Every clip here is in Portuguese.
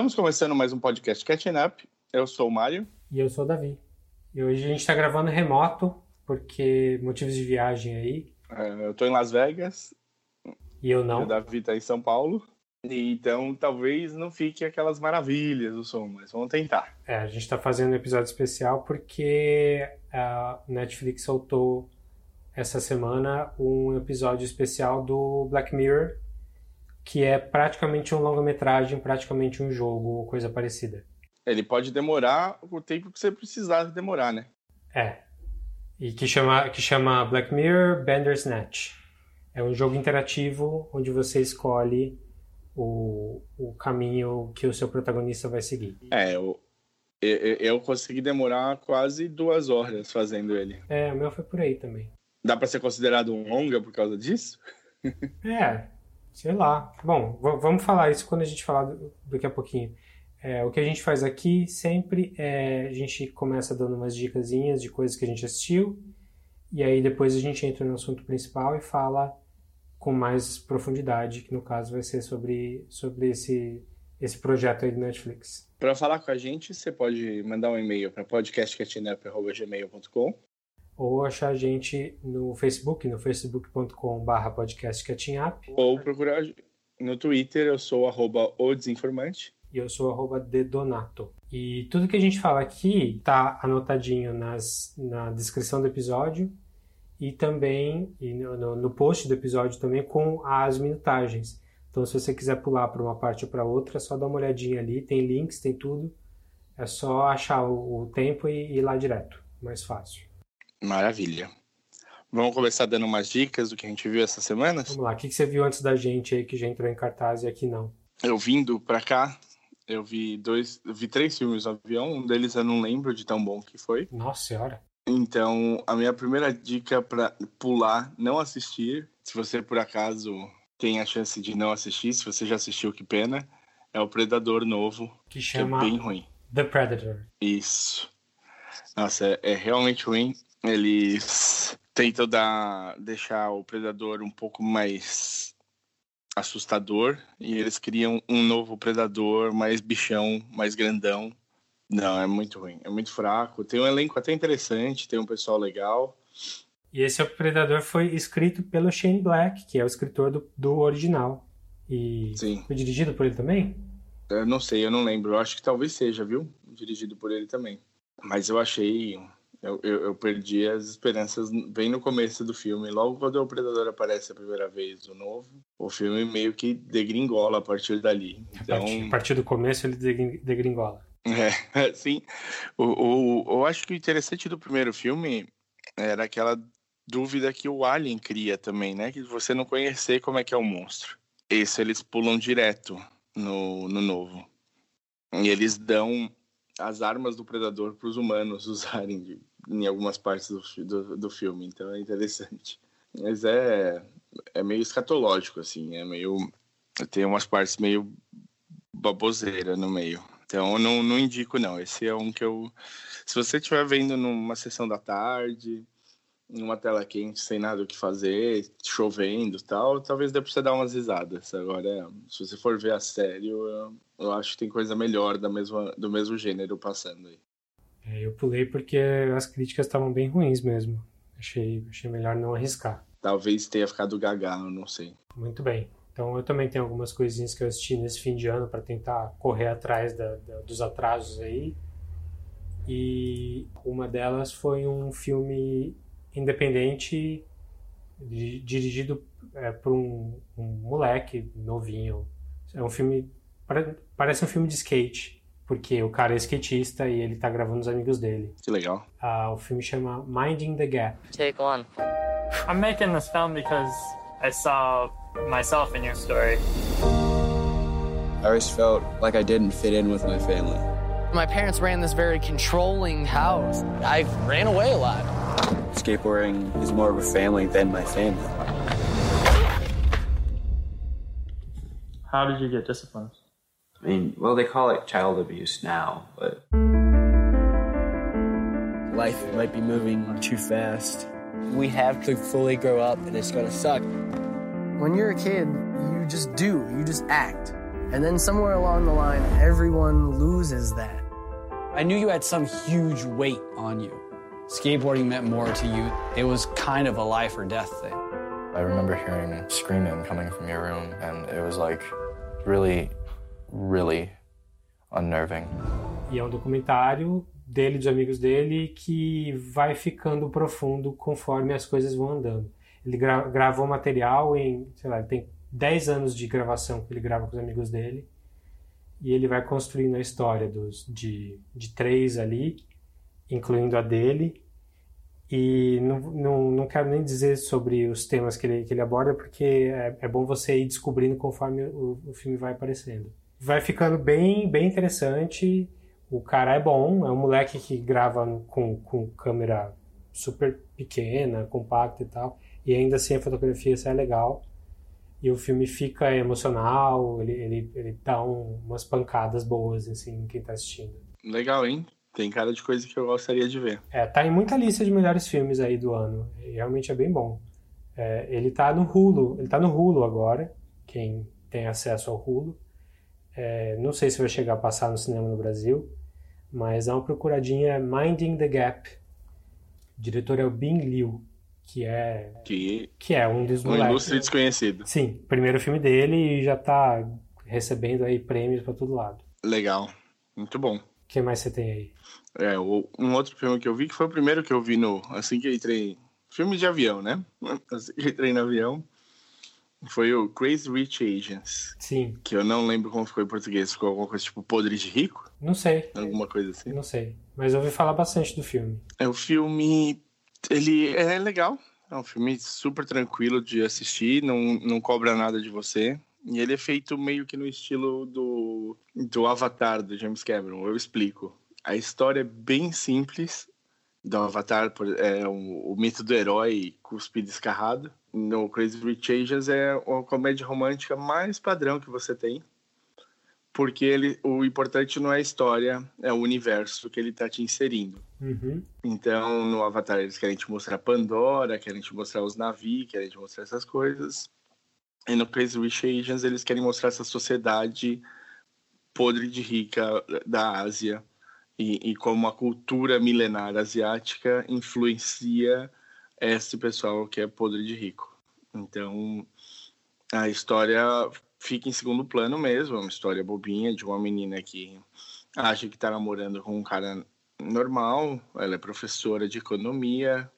Estamos começando mais um podcast Catching Up. Eu sou o Mário. E eu sou o Davi. E hoje a gente está gravando remoto, porque motivos de viagem aí. É, eu estou em Las Vegas. E eu não. E o Davi está em São Paulo. E, então talvez não fique aquelas maravilhas do som, mas vamos tentar. É, a gente está fazendo um episódio especial porque a Netflix soltou essa semana um episódio especial do Black Mirror, que é praticamente um longa-metragem, praticamente um jogo ou coisa parecida. Ele pode demorar o tempo que você precisar demorar, né? É. E que chama, que chama Black Mirror Bandersnatch. É um jogo interativo onde você escolhe o, o caminho que o seu protagonista vai seguir. É, eu, eu, eu consegui demorar quase duas horas fazendo ele. É, o meu foi por aí também. Dá para ser considerado um longa por causa disso? é, sei lá. Bom, vamos falar isso quando a gente falar daqui a pouquinho. É, o que a gente faz aqui sempre é a gente começa dando umas dicasinhas de coisas que a gente assistiu e aí depois a gente entra no assunto principal e fala com mais profundidade, que no caso vai ser sobre, sobre esse, esse projeto aí do Netflix. Para falar com a gente, você pode mandar um e-mail para podcastcatchingup.gmail.com ou achar a gente no Facebook, no facebook.com.br podcastcatchingup. Ou procurar no Twitter, eu sou arroba o desinformante. E eu sou arroba dedonato. E tudo que a gente fala aqui tá anotadinho nas, na descrição do episódio e também e no, no post do episódio também com as minutagens. Então, se você quiser pular para uma parte ou para outra, é só dar uma olhadinha ali. Tem links, tem tudo. É só achar o, o tempo e, e ir lá direto. Mais fácil. Maravilha. Vamos começar dando umas dicas do que a gente viu essa semana? Vamos lá. O que você viu antes da gente aí que já entrou em cartaz e aqui não? Eu vindo para cá, eu vi dois, eu vi três filmes no avião. Um deles eu não lembro de tão bom que foi. Nossa senhora. Então, a minha primeira dica para pular, não assistir, se você por acaso tem a chance de não assistir, se você já assistiu, que pena, é o Predador novo, que chama que é bem ruim. The Predator. Isso. Nossa, é, é realmente ruim. Eles tentam dar, deixar o predador um pouco mais assustador e eles criam um novo predador mais bichão, mais grandão. Não, é muito ruim, é muito fraco. Tem um elenco até interessante, tem um pessoal legal. E esse Predador foi escrito pelo Shane Black, que é o escritor do, do original. E Sim. foi dirigido por ele também? Eu não sei, eu não lembro. Eu acho que talvez seja, viu? Dirigido por ele também. Mas eu achei eu, eu, eu, perdi as esperanças bem no começo do filme. Logo quando o Predador aparece a primeira vez, o novo, o filme meio que degringola a partir dali. Então... A, partir, a partir do começo ele degringola. É, sim. O, o, eu acho que o interessante do primeiro filme era aquela dúvida que o Alien cria também, né? Que você não conhecer como é que é o monstro. Esse eles pulam direto no, no novo. E eles dão as armas do predador para os humanos usarem de, em algumas partes do, do, do, filme, então é interessante. Mas é, é meio escatológico, assim, é meio. Tem umas partes meio baboseira no meio. Então não, não indico, não. Esse é um que eu. Se você estiver vendo numa sessão da tarde, numa tela quente, sem nada o que fazer, chovendo tal, talvez dê pra você dar umas risadas. Agora, se você for ver a sério, eu, eu acho que tem coisa melhor da mesma, do mesmo gênero passando aí. É, eu pulei porque as críticas estavam bem ruins mesmo. Achei, achei melhor não arriscar. Talvez tenha ficado gaga, eu não sei. Muito bem. Então eu também tenho algumas coisinhas que eu assisti nesse fim de ano para tentar correr atrás da, da, dos atrasos aí. E uma delas foi um filme independente dirigido é, por um, um, moleque novinho. É um filme parece um filme de skate porque o cara é skatista e ele tá gravando os amigos dele. Que legal. Uh, o filme chama Minding the Gap. Take one. I'm making this film because I saw myself in your story. I always felt like I didn't fit in with my family. My parents ran this very controlling house. I ran away a lot. Skateboarding is more of a family than my family. How did you get disciplined? I mean, well, they call it child abuse now, but. Life might be moving too fast. We have to fully grow up, and it's gonna suck. When you're a kid, you just do, you just act. And then somewhere along the line, everyone loses that. I knew you had some huge weight on you. Skateboarding meant more to you. It was kind of a life or death thing. I remember hearing screaming coming from your room, and it was like really, really unnerving. E é um documentário dele, dos amigos dele, que vai ficando profundo conforme as coisas vão andando. Ele gra gravou material em, sei lá, tem 10 anos de gravação que ele grava com os amigos dele. E ele vai construindo a história dos, de, de três ali, incluindo a dele. E não, não, não quero nem dizer sobre os temas que ele, que ele aborda, porque é, é bom você ir descobrindo conforme o, o filme vai aparecendo. Vai ficando bem, bem interessante. O cara é bom, é um moleque que grava com, com câmera super pequena, compacta e tal. E ainda assim a fotografia é legal. E o filme fica emocional, ele, ele, ele dá um, umas pancadas boas assim, em quem tá assistindo. Legal, hein? Tem cara de coisa que eu gostaria de ver. É, tá em muita lista de melhores filmes aí do ano. Realmente é bem bom. É, ele tá no Hulu, ele tá no Hulu agora, quem tem acesso ao Hulu. É, não sei se vai chegar a passar no cinema no Brasil, mas dá uma procuradinha Minding the Gap. O diretor é o Bing Liu, que é Que que é um dos um moleques. ilustre desconhecido. Sim, primeiro filme dele e já tá recebendo aí prêmios pra todo lado. Legal. Muito bom. O que mais você tem aí? É, um outro filme que eu vi, que foi o primeiro que eu vi no. Assim que eu entrei. Filme de avião, né? Assim que eu entrei no avião. Foi o Crazy Rich Asians. Sim, Que eu não lembro como ficou em português. Ficou alguma coisa tipo Podre de Rico? não sei, Alguma coisa assim. não sei. Mas eu ouvi falar bastante do filme. É o filme. Ele é legal. É um filme super tranquilo de assistir, não, não cobra nada de você. E ele é feito meio que no estilo do, do Avatar do James Cameron. Eu explico. A história é bem simples do Avatar, por- é o, o mito do herói cuspido escarrado. No Crazy Rich Asians é a comédia romântica mais padrão que você tem. Porque ele, o importante não é a história, é o universo que ele está te inserindo. Uhum. Então, no Avatar, eles querem te mostrar Pandora, querem te mostrar os navios, querem te mostrar essas coisas. E no Crazy Rich Asians, eles querem mostrar essa sociedade podre de rica da Ásia e, e como a cultura milenar asiática influencia esse pessoal que é podre de rico. Então, a história fica em segundo plano mesmo, é uma história bobinha de uma menina que acha que tá namorando com um cara normal, ela é professora de economia,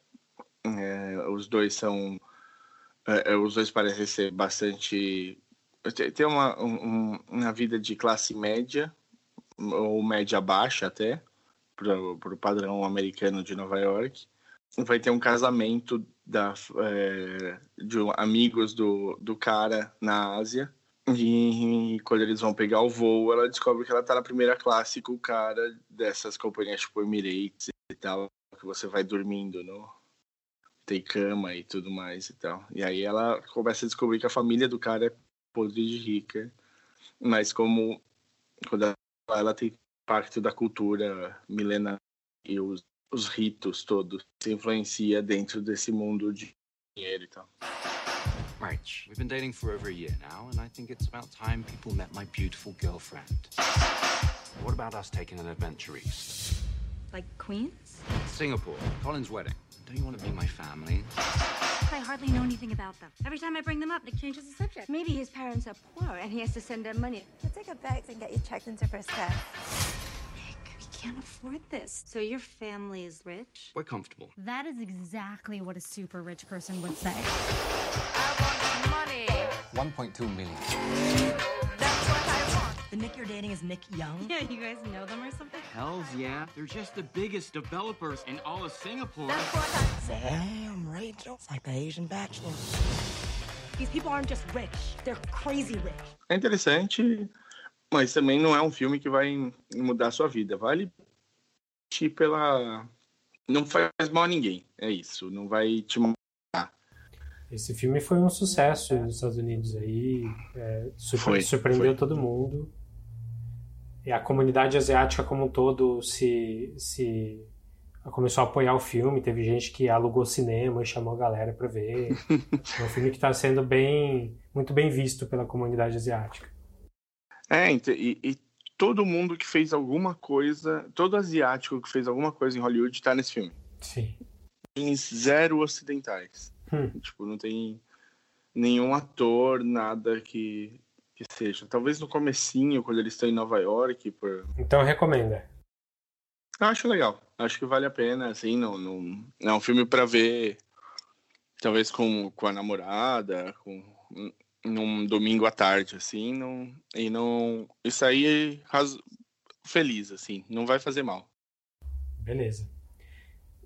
é, os dois são, é, é, os dois parecem ser bastante, tem- uma, um- um- uma vida de classe média, ou média baixa até, para o padrão americano de Nova York. Vai ter um casamento da, é, de amigos do, do cara na Ásia. E quando eles vão pegar o voo, ela descobre que ela tá na primeira classe com o cara dessas companhias tipo Emirates e tal, que você vai dormindo no tem cama e tudo mais e tal. E aí ela começa a descobrir que a família do cara é podre de rica, mas como quando ela, tem impacto da cultura milenar e os, os ritos todos se influencia dentro desse mundo de dinheiro e tal. Right. We've been dating for over a year now, and I think it's about time people met my beautiful girlfriend. What about us taking an adventure east? Like Queens? Singapore, Colin's wedding. Don't you want to be my family? I hardly know anything about them. Every time I bring them up, Nick changes the subject. Maybe his parents are poor and he has to send them money. We'll take a bags and get you checked into first class. Nick, we can't afford this. So your family is rich? We're comfortable. That is exactly what a super rich person would say. I want money. 1.2 million. The Nick you're dating is Nick Young? Yeah, you guys know them or something? Hells yeah. They're just the biggest developers in all of Singapore. Damn, Rachel. It's like the Asian Bachelor. These people aren't just rich, they're crazy rich. É interessante, mas também não é um filme que vai mudar a sua vida. Vale te pela. Não faz mal a ninguém. É isso. Não vai te Esse filme foi um sucesso nos Estados Unidos aí, é, surpre- Foi, surpreendeu foi. todo mundo. E a comunidade asiática como um todo se, se começou a apoiar o filme. Teve gente que alugou cinema e chamou a galera pra ver. é um filme que está sendo bem, muito bem visto pela comunidade asiática. É, e, e, todo mundo que fez alguma coisa, todo asiático que fez alguma coisa em Hollywood tá nesse filme. Sim. Tem zero ocidentais. Hum. Tipo, não tem nenhum ator, nada que, que seja. Talvez no comecinho, quando eles estão em Nova York. Por... Então recomenda. Acho legal. Acho que vale a pena, assim, não, não, é um filme para ver, talvez com, com a namorada, com num domingo à tarde, assim, não, e não. Isso aí é feliz, assim, não vai fazer mal. Beleza.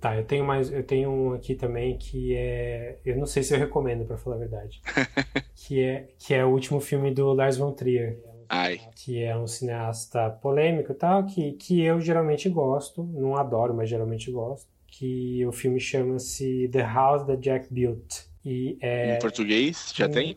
Tá, eu tenho mais, eu tenho um aqui também que é, eu não sei se eu recomendo para falar a verdade, que é que é o último filme do Lars von Trier, Ai. que é um cineasta polêmico, e tal, que que eu geralmente gosto, não adoro, mas geralmente gosto, que o filme chama-se The House That Jack Built e é em português já tem?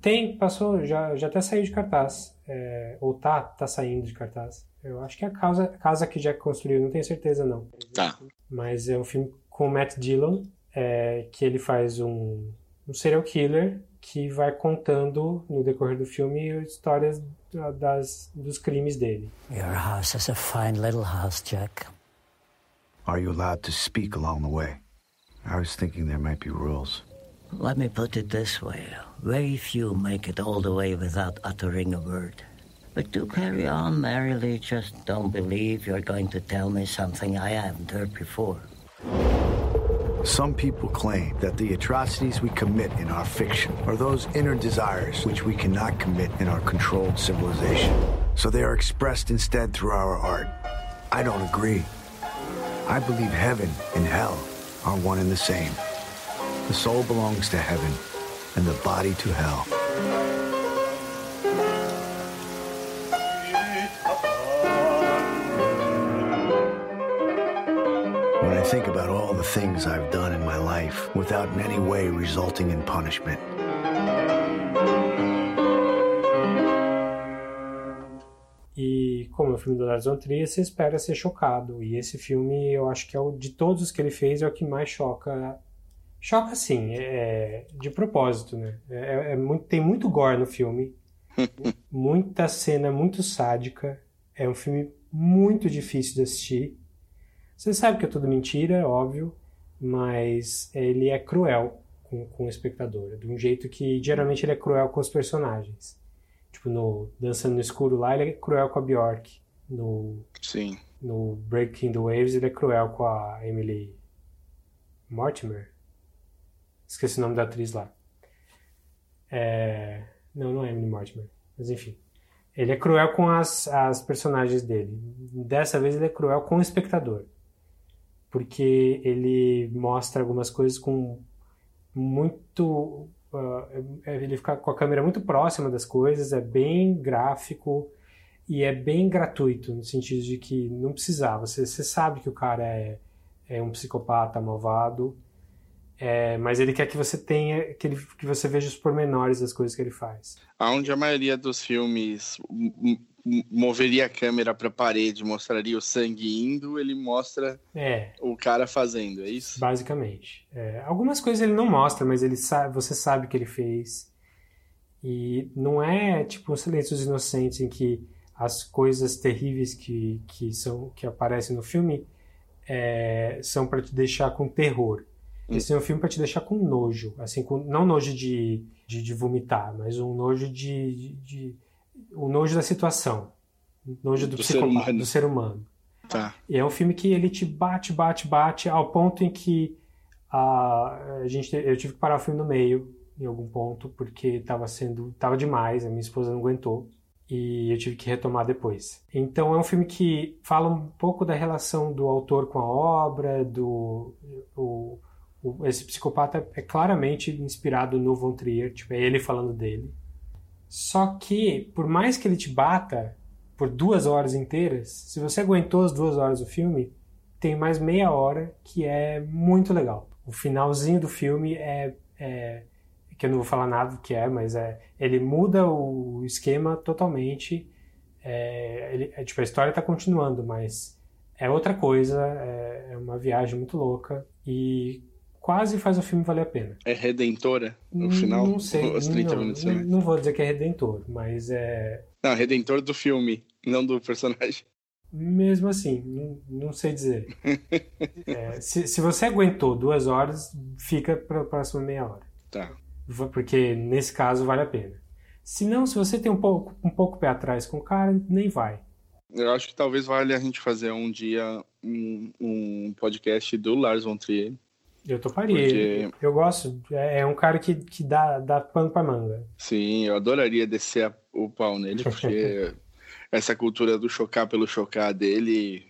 Tem, passou, já, já até saiu de cartaz. É, ou tá, tá saindo de cartaz. Eu acho que é a casa, casa que Jack construiu, não tenho certeza não. Tá. Mas é um filme com o Matt Dillon, é, que ele faz um, um serial killer que vai contando no decorrer do filme histórias das, dos crimes dele. Your house is a fine little house, Jack. Are you allowed to speak along the way? I was thinking there might be rules. Let me put it this way. Very few make it all the way without uttering a word. But do carry on merrily. Just don't believe you're going to tell me something I haven't heard before. Some people claim that the atrocities we commit in our fiction are those inner desires which we cannot commit in our controlled civilization. So they are expressed instead through our art. I don't agree. I believe heaven and hell are one and the same. The soul belongs to heaven and the body to hell. Think about all the things I've done in my life without in any way resulting in punishment. E como é o filme do Lars von Trier, você espera ser chocado. E esse filme, eu acho que é o de todos os que ele fez, é o que mais choca. Choca sim, é, de propósito, né? É, é muito, tem muito gore no filme, muita cena muito sádica. É um filme muito difícil de assistir. Você sabe que é tudo mentira, óbvio, mas ele é cruel com, com o espectador, de um jeito que geralmente ele é cruel com os personagens. Tipo, no Dançando no Escuro lá, ele é cruel com a Bjork. No, Sim. no Breaking the Waves, ele é cruel com a Emily Mortimer. Esqueci o nome da atriz lá. É... Não, não é Emily Mortimer. Mas enfim. Ele é cruel com as, as personagens dele. Dessa vez ele é cruel com o espectador. Porque ele mostra algumas coisas com muito Uh, ele fica com a câmera muito próxima das coisas, é bem gráfico e é bem gratuito, no sentido de que não precisava. Você, você sabe que o cara é, é um psicopata malvado, é, mas ele quer que você tenha, que, ele, que você veja os pormenores das coisas que ele faz. Onde a maioria dos filmes moveria a câmera para a parede, mostraria o sangue indo, ele mostra é, o cara fazendo, é isso? Basicamente. É, algumas coisas ele não mostra, mas ele sabe, você sabe que ele fez. E não é tipo um Silêncios Inocentes em que as coisas terríveis que, que, são, que aparecem no filme é, são para te deixar com terror. Hum. Esse é um filme para te deixar com nojo, assim, com, não nojo de, de, de vomitar, mas um nojo de, de, de o nojo da situação, o nojo do, do psicopata, ser do ser humano. Tá. E é um filme que ele te bate, bate, bate, ao ponto em que a, a gente, eu tive que parar o filme no meio, em algum ponto, porque estava sendo, tava demais, a minha esposa não aguentou e eu tive que retomar depois. Então é um filme que fala um pouco da relação do autor com a obra, do o, o, esse psicopata é claramente inspirado no Von Trier, tipo, é ele falando dele. Só que, por mais que ele te bata por duas horas inteiras, se você aguentou as duas horas do filme, tem mais meia hora que é muito legal. O finalzinho do filme é, é que eu não vou falar nada do que é, mas é, ele muda o esquema totalmente. É, ele, é, tipo, a história está continuando, mas é outra coisa, é, é uma viagem muito louca e quase faz o filme valer a pena. É redentora no final? Não sei. Os 30 não, minutos não, não vou dizer que é redentor, mas é, Não, redentor do filme, não do personagem. Mesmo assim, não, não sei dizer. É, se, se você aguentou duas horas, fica para a próxima meia hora. Tá. Porque nesse caso vale a pena. Se não, se você tem um pouco, um pouco pé atrás com o cara, nem vai. Eu acho que talvez valha a gente fazer um dia um, um podcast do Lars von Trier. Eu toparia. Porque- Eu gosto. É, é um cara que, que dá, dá pano pra manga. Sim, eu adoraria descer a- o pau nele, porque essa cultura do chocar pelo chocar dele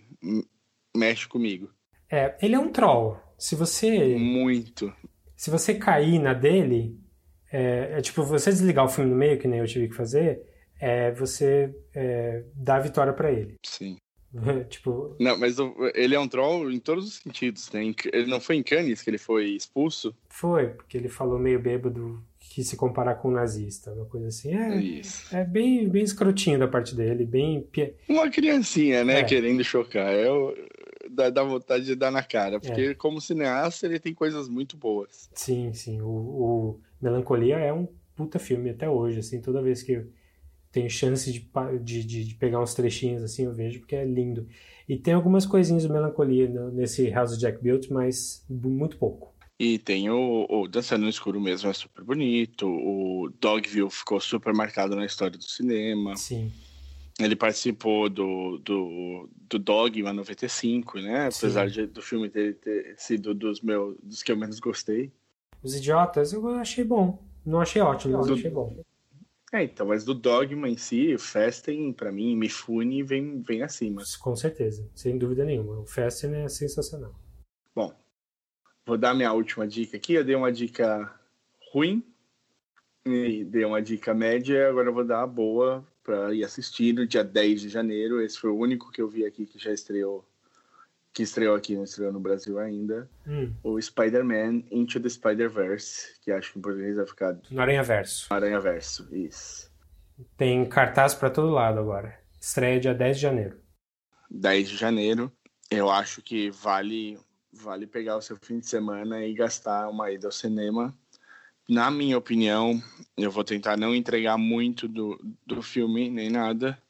mexe comigo. É, ele é um troll. Se você. Muito. Se você cair na dele, é, é tipo, você desligar o filme no meio, que nem eu tive que fazer, é você é, dá a vitória pra ele. Sim. tipo, Não, mas o- ele é um troll em todos os sentidos. Né? Ele não foi em Cannes que ele foi expulso? foi, porque ele falou meio bêbado que se comparar com um nazista, uma coisa assim. É, Isso. é bem, bem escrotinho da parte dele, bem. Uma criancinha, né, É. querendo chocar. É o... dá, dá vontade de dar na cara. Porque É. como cineasta ele tem coisas muito boas. Sim, sim. O, o Melancolia é um puta filme até hoje, assim, toda vez que eu tenho chance de, de, de, de pegar uns trechinhos assim, eu vejo, porque é lindo. E tem algumas coisinhas do Melancolia no- nesse House of Jack Built, mas muito pouco. E tem o, o Dançando no Escuro mesmo, é super bonito. O Dogville ficou super marcado na história do cinema. Sim. Ele participou do, do, do Dogma 95, né? Apesar de, do filme ter, ter sido dos, meus, dos que eu menos gostei. Os Idiotas eu achei bom. Não achei ótimo, mas Do- achei bom. É, então, mas do Dogma em si, o Festen, pra mim, Mifune vem, vem acima. Com certeza, sem dúvida nenhuma. O Festen é sensacional. Bom, vou dar minha última dica aqui. Eu dei uma dica ruim, e dei uma dica média, agora eu vou dar a boa para ir assistir no dia 10 de janeiro. Esse foi o único que eu vi aqui que já estreou, que estreou aqui, não estreou no Brasil ainda. Hum, O Spider-Man Into the Spider-Verse, que acho que em português vai ficar no Aranha Verso. Aranha Verso, isso. Tem cartaz pra todo lado agora. Estreia dia 10 de janeiro. 10 de janeiro. Eu acho que vale vale pegar o seu fim de semana e gastar uma ida ao cinema. Na minha opinião, eu vou tentar não entregar muito do, do filme nem nada,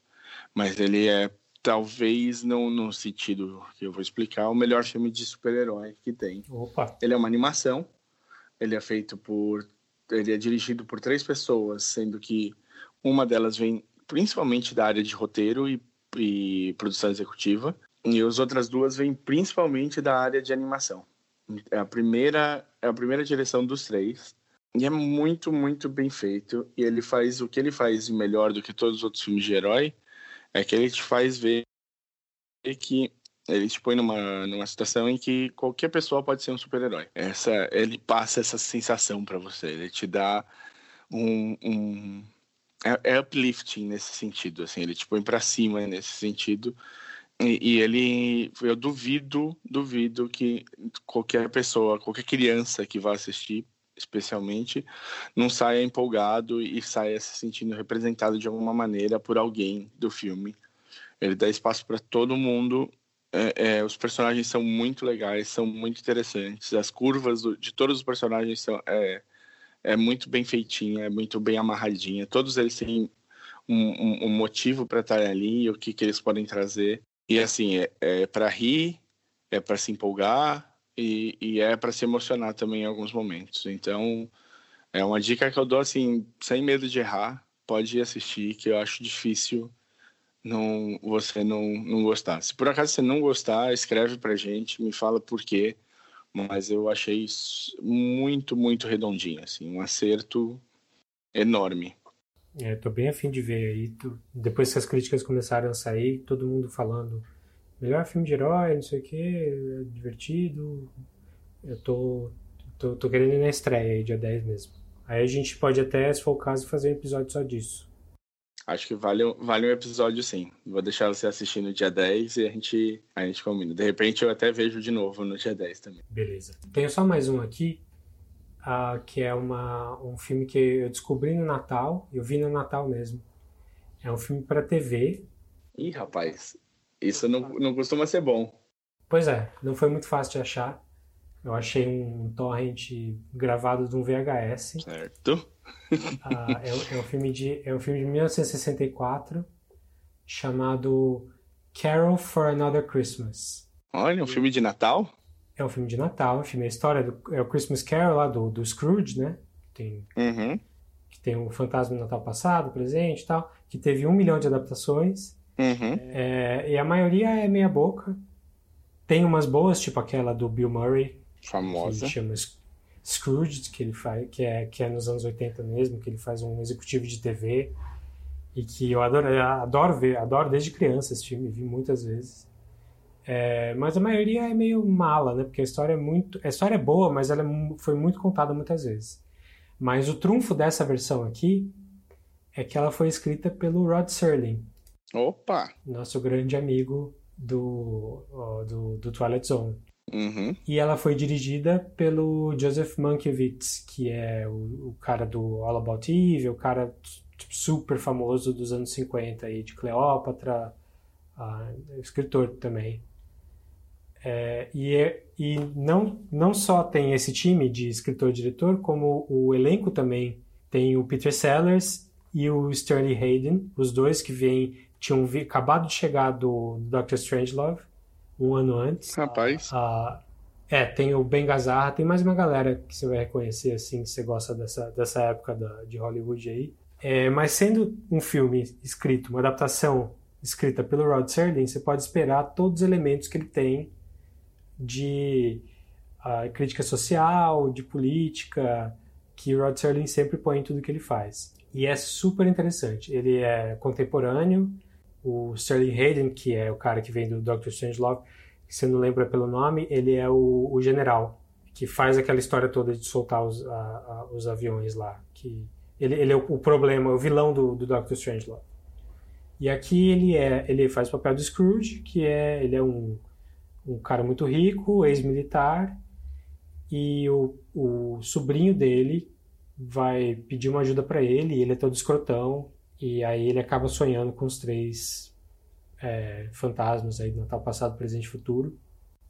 mas ele é talvez não no sentido que eu vou explicar, o melhor filme de super-herói que tem. Opa! Ele é uma animação. Ele é feito por. Ele é dirigido por três pessoas, sendo que uma delas vem principalmente da área de roteiro e, e produção executiva, e as outras duas vêm principalmente da área de animação. É a primeira, é a primeira direção dos três. E é muito, muito bem feito. E ele faz o que ele faz melhor do que todos os outros filmes de herói, é que ele te faz ver que ele te põe numa, numa situação em que qualquer pessoa pode ser um super-herói. Essa, ele passa essa sensação para você. Ele te dá um, um é, é uplifting nesse sentido, assim. Ele te põe para cima nesse sentido. E, e ele, eu duvido, duvido que qualquer pessoa, qualquer criança que vá assistir, especialmente, não saia empolgado e saia se sentindo representado de alguma maneira por alguém do filme. Ele dá espaço para todo mundo. É, é, os personagens são muito legais, são muito interessantes. As curvas do- de todos os personagens são é, é muito bem feitinha, é muito bem amarradinha. Todos eles têm um, um- um motivo para estar ali, o que, que eles podem trazer. E assim, é, é para rir, é para se empolgar e, e é para se emocionar também em alguns momentos. Então, é uma dica que eu dou assim, sem medo de errar. Pode ir assistir, que eu acho difícil não você não, não gostar. Se por acaso você não gostar, escreve pra gente, me fala por quê. Mas eu achei muito, muito redondinho, assim, um acerto enorme. É, tô bem afim de ver aí. Depois que as críticas começaram a sair, todo mundo falando melhor filme de herói, não sei o que, é divertido. Eu tô, tô, tô querendo ir na estreia aí, dia 10 mesmo. Aí a gente pode até, se for o caso, fazer um episódio só disso. Acho que vale, vale um episódio sim. Vou deixar você assistir no dia 10 e a gente, a gente combina. De repente eu até vejo de novo no dia 10 também. Beleza. Tenho só mais um aqui, ah, que é uma, um filme que eu descobri no Natal, eu vi no Natal mesmo. É um filme para TV. Ih, rapaz, isso não, não costuma ser bom. Pois é, não foi muito fácil de achar. Eu achei um torrent gravado de um VHS. Certo. Ah, é, é, um filme de, é um filme de 1964 chamado Carol for Another Christmas. Olha, um filme de Natal? É um filme de Natal, um filme, a história do, é o Christmas Carol lá do, do Scrooge, né? Tem, uhum. Que tem o Fantasma do Natal Passado, presente e tal, que teve um milhão de adaptações. Uhum. É, e a maioria é meia boca. Tem umas boas, tipo aquela do Bill Murray. Famosa. Que chama Scrooge, que ele faz, que é, que é nos anos 80 mesmo, que ele faz um executivo de TV. E que eu adoro, eu adoro ver, adoro desde criança esse filme, vi muitas vezes. É, mas a maioria é meio mala, né? Porque a história é muito. A história é boa, mas ela é foi muito contada muitas vezes. Mas o trunfo dessa versão aqui é que ela foi escrita pelo Rod Serling. Opa! Nosso grande amigo do, do, do Twilight Zone. Uhum. E ela foi dirigida pelo Joseph Mankiewicz, que é o, o cara do All About Eve, o cara tipo, super famoso dos anos 50 aí, de Cleópatra, uh, escritor também. É, e é, e não, não só tem esse time de escritor-diretor, como o elenco também tem o Peter Sellers e o Sterling Hayden, os dois que vêm, tinham vi, acabado de chegar do, do Doctor Strangelove, um ano antes. Rapaz. Uh, é, tem o Ben Gazzara, tem mais uma galera que você vai reconhecer, assim, se você gosta dessa, dessa época da, de Hollywood aí. É, mas sendo um filme escrito, uma adaptação escrita pelo Rod Serling, você pode esperar todos os elementos que ele tem de uh, crítica social, de política, que Rod Serling sempre põe em tudo que ele faz. E é super interessante. Ele é contemporâneo. O Sterling Hayden, que é o cara que vem do Doctor Strangelove, que você não lembra pelo nome, ele é o, o general que faz aquela história toda de soltar os, a, a, os aviões lá. Que ele, ele é o, o, problema, o vilão do, do Doctor Strangelove. E aqui ele é, ele faz o papel do Scrooge, que é ele é um um cara muito rico, ex-militar, e o, o sobrinho dele vai pedir uma ajuda para ele, e ele é todo escrotão, e aí ele acaba sonhando com os três é, fantasmas aí do Natal passado, presente e futuro.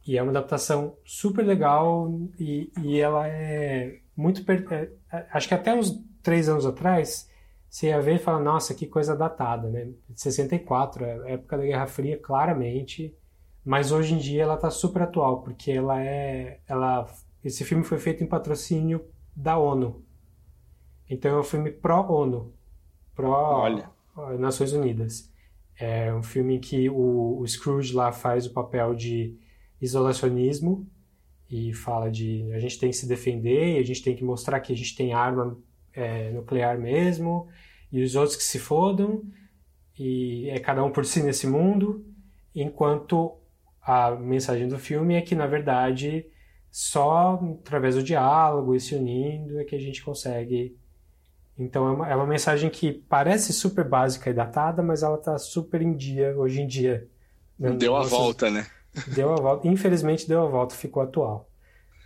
E é uma adaptação super legal e, e ela é muito. Per... É, é, acho que até uns três anos atrás você ia ver e falar: nossa, que coisa datada, né? 64, é época da Guerra Fria, claramente. Mas hoje em dia ela está super atual, porque ela é. Ela, esse filme foi feito em patrocínio da ONU. Então é um filme pró-ONU, pró-Nações Unidas. É um filme em que o, o Scrooge lá faz o papel de isolacionismo e fala de a gente tem que se defender, a gente tem que mostrar que a gente tem arma é, nuclear mesmo, e os outros que se fodam, e é cada um por si nesse mundo, enquanto a mensagem do filme é que, na verdade, só através do diálogo e se unindo é que a gente consegue. Então, é uma, é uma mensagem que parece super básica e datada, mas ela está super em dia hoje em dia. Né? Deu a volta, né? Deu a volta. Infelizmente, deu a volta, ficou atual.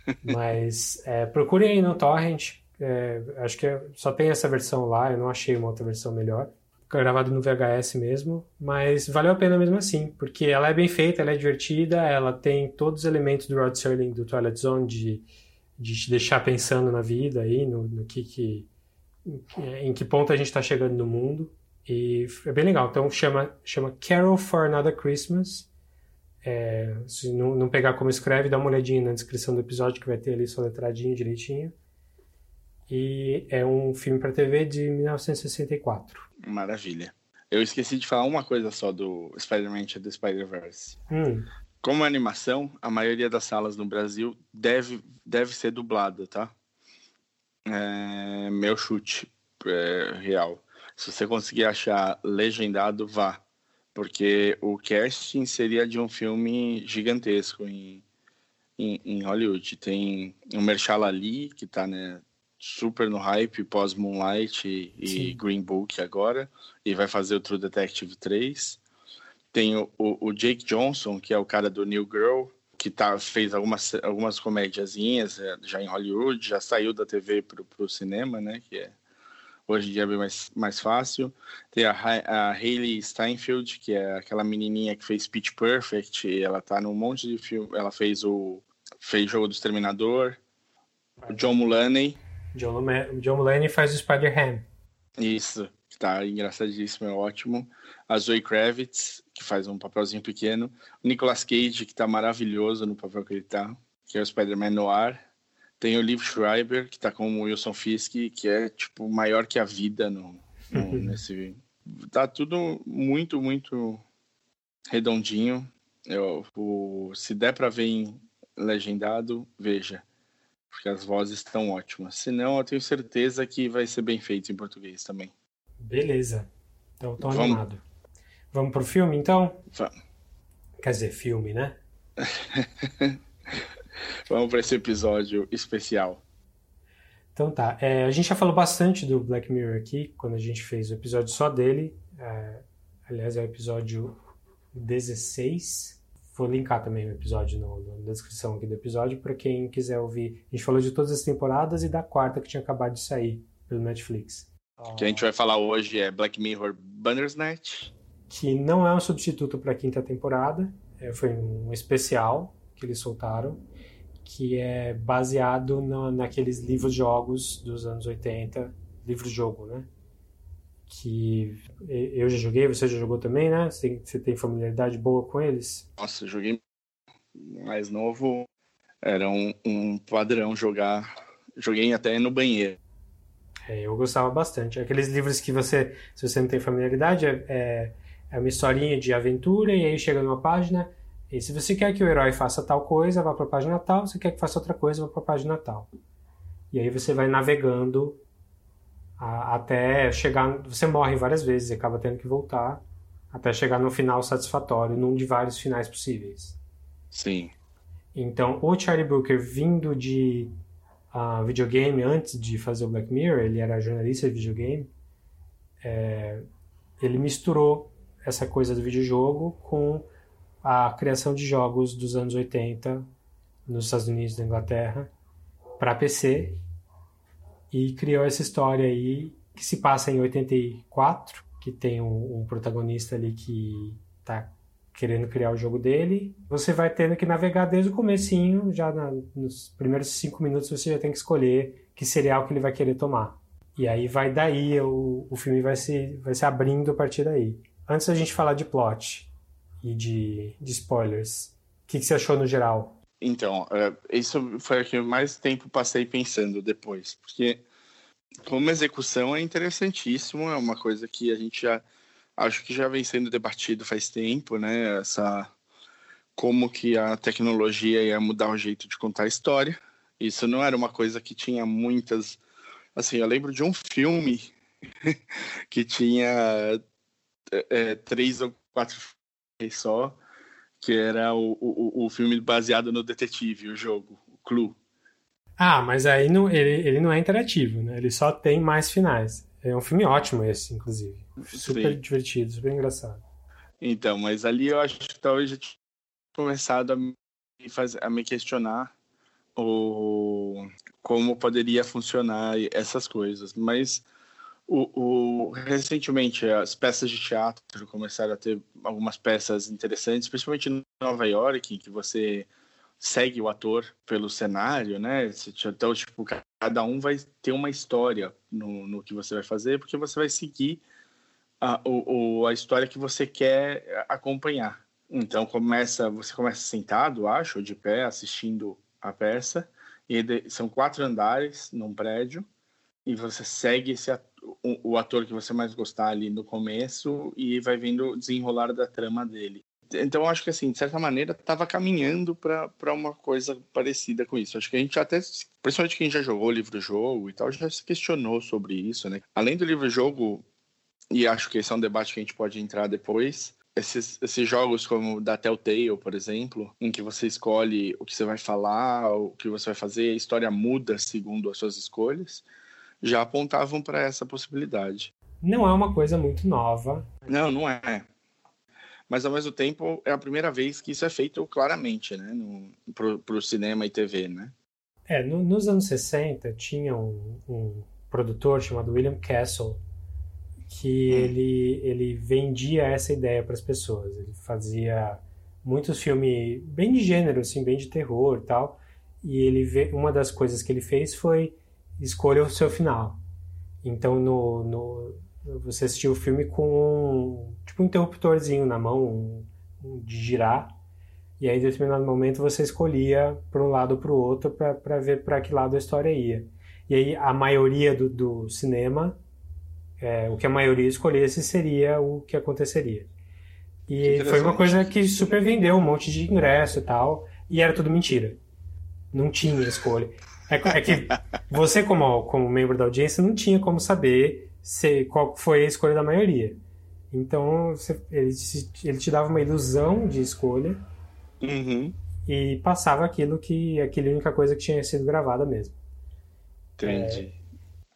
Mas é, procurem aí no Torrent. É, acho que só tem essa versão lá, eu não achei uma outra versão melhor gravado no VHS mesmo, mas valeu a pena mesmo assim, porque ela é bem feita, ela é divertida, ela tem todos os elementos do Rod Serling do Twilight Zone de, de te deixar pensando na vida aí, no, no que, que em que ponto a gente está chegando no mundo e é bem legal. Então chama chama Carol for Another Christmas. É, se não, não pegar como escreve, dá uma olhadinha na descrição do episódio que vai ter ali sua letradinha direitinho. E é um filme para TV de 1964. Maravilha. Eu esqueci de falar uma coisa só do Spider-Man e do Spider-Verse. Hum. Como animação, a maioria das salas no Brasil deve, deve ser dublada, tá? É, meu chute é, real. Se você conseguir achar legendado, vá. Porque o casting seria de um filme gigantesco em, em, em Hollywood. Tem o Merchala Ali, que tá né, super no hype pós Moonlight e, e Green Book agora, e vai fazer o True Detective 3. Tem o, o, o, Jake Johnson, que é o cara do New Girl, que tá, fez algumas, algumas comédiazinhas é, já em Hollywood, já saiu da TV pro, pro cinema, né? Que é hoje em dia é bem mais, mais fácil. Tem a, a Hayley Steinfeld, que é aquela menininha que fez Pitch Perfect, ela tá num monte de filme, ela fez o fez jogo do Exterminador. O John Mulaney. John, John Mulaney faz o Spider-Ham. Isso, que tá engraçadíssimo, é ótimo. A Zoe Kravitz, que faz um papelzinho pequeno. O Nicolas Cage, que tá maravilhoso no papel que ele tá, que é o Spider-Man Noir. Tem o Liv Schreiber, que tá com o Wilson Fisk, que é, tipo, maior que a vida no, no- nesse... Tá tudo muito, muito redondinho. Eu, o, se der pra ver em legendado, veja. Porque as vozes estão ótimas. Se não, eu tenho certeza que vai ser bem feito em português também. Beleza. Então, tô Vamos. animado. Vamos pro filme, então? Vamos. Quer dizer, filme, né? Vamos para esse episódio especial. Então tá. É, a gente já falou bastante do Black Mirror aqui, quando a gente fez o episódio só dele. É, aliás, é o episódio 16. Vou linkar também o episódio no, no- na descrição aqui do episódio para quem quiser ouvir. A gente falou de todas as temporadas e da quarta que tinha acabado de sair pelo Netflix. O que a gente vai falar hoje é Black Mirror Bandersnatch. Que não é um substituto para a quinta temporada. É, foi um especial que eles soltaram. Que é baseado na, naqueles livros-jogos dos anos 80. Livro-jogo, né? que eu já joguei, você já jogou também, né? Você tem, você tem familiaridade boa com eles? Nossa, eu joguei mais novo. Era um, um padrão jogar. Joguei até no banheiro. É, eu gostava bastante. Aqueles livros que você, se você não tem familiaridade, é, é, é uma historinha de aventura e aí chega numa página e se você quer que o herói faça tal coisa, vá para a página tal. Se quer que faça outra coisa, vá para a página tal. E aí você vai navegando a, até chegar. Você morre várias vezes e acaba tendo que voltar até chegar no final satisfatório, num de vários finais possíveis. Sim. Então, o Charlie Brooker, vindo de uh, videogame, antes de fazer o Black Mirror, ele era jornalista de videogame, é, ele misturou essa coisa do videojogo com a criação de jogos dos anos 80 nos Estados Unidos e Inglaterra para PC e criou essa história aí que se passa em 84, que tem um, um protagonista ali que está querendo criar o jogo dele. Você vai tendo que navegar desde o comecinho, já na, nos primeiros cinco minutos você já tem que escolher que cereal que ele vai querer tomar. E aí vai daí, o, o filme vai se, vai se abrindo a partir daí. Antes da gente falar de plot e de, de spoilers, o que, que você achou no geral? Então, é, isso foi o que mais tempo passei pensando depois, porque como execução é interessantíssimo, é uma coisa que a gente já acho que já vem sendo debatido faz tempo, né? Essa como que a tecnologia ia mudar o jeito de contar a história. Isso não era uma coisa que tinha muitas, assim, eu lembro de um filme que tinha é, três ou quatro só que era o, o, o filme baseado no detetive, o jogo, o Clue. Ah, mas aí não, ele, ele não é interativo, né? Ele só tem mais finais. É um filme ótimo esse, inclusive. Super Sim. divertido, super engraçado. Então, mas ali eu acho que talvez já tinha começado a me, fazer, a me questionar o, como poderia funcionar essas coisas. Mas o, o, recentemente as peças de teatro começaram a ter algumas peças interessantes, principalmente em Nova York, em que você segue o ator pelo cenário, né? Então, tipo, cada um vai ter uma história no, no que você vai fazer, porque você vai seguir a, o, a história que você quer acompanhar. Então, começa, você começa sentado, acho, de pé, assistindo a peça, e são quatro andares num prédio, e você segue esse o, o ator que você mais gostar ali no começo e vai vendo o desenrolar da trama dele. Então, acho que, assim, de certa maneira, estava caminhando para uma coisa parecida com isso. Acho que a gente até, principalmente quem já jogou livro-jogo e tal, já se questionou sobre isso, né? Além do livro-jogo, e acho que esse é um debate que a gente pode entrar depois, esses, esses jogos como da Telltale, por exemplo, em que você escolhe o que você vai falar, o que você vai fazer, a história muda segundo as suas escolhas, já apontavam para essa possibilidade. Não é uma coisa muito nova. Não, não é mas ao mesmo tempo é a primeira vez que isso é feito claramente, né, para o cinema e TV, né? É, no, nos anos 60 tinha um, um, produtor chamado William Castle que hum. ele, ele vendia essa ideia para as pessoas. Ele fazia muitos filmes bem de gênero, assim, bem de terror e tal. E ele uma das coisas que ele fez foi escolha o seu final. Então no, no você assistiu o filme com um, tipo um interruptorzinho na mão, um, um, de girar. E aí, em determinado momento, você escolhia para um lado ou para o outro para ver para que lado a história ia. E aí, a maioria do, do cinema, é, o que a maioria escolhesse seria o que aconteceria. E foi uma coisa que super vendeu um monte de ingresso e tal, e era tudo mentira. Não tinha escolha. É, é que você, como, como membro da audiência, não tinha como saber se, qual foi a escolha da maioria. Então, você, ele, ele te dava uma ilusão de escolha uhum. e passava aquilo que aquela única coisa que tinha sido gravada mesmo. Entendi.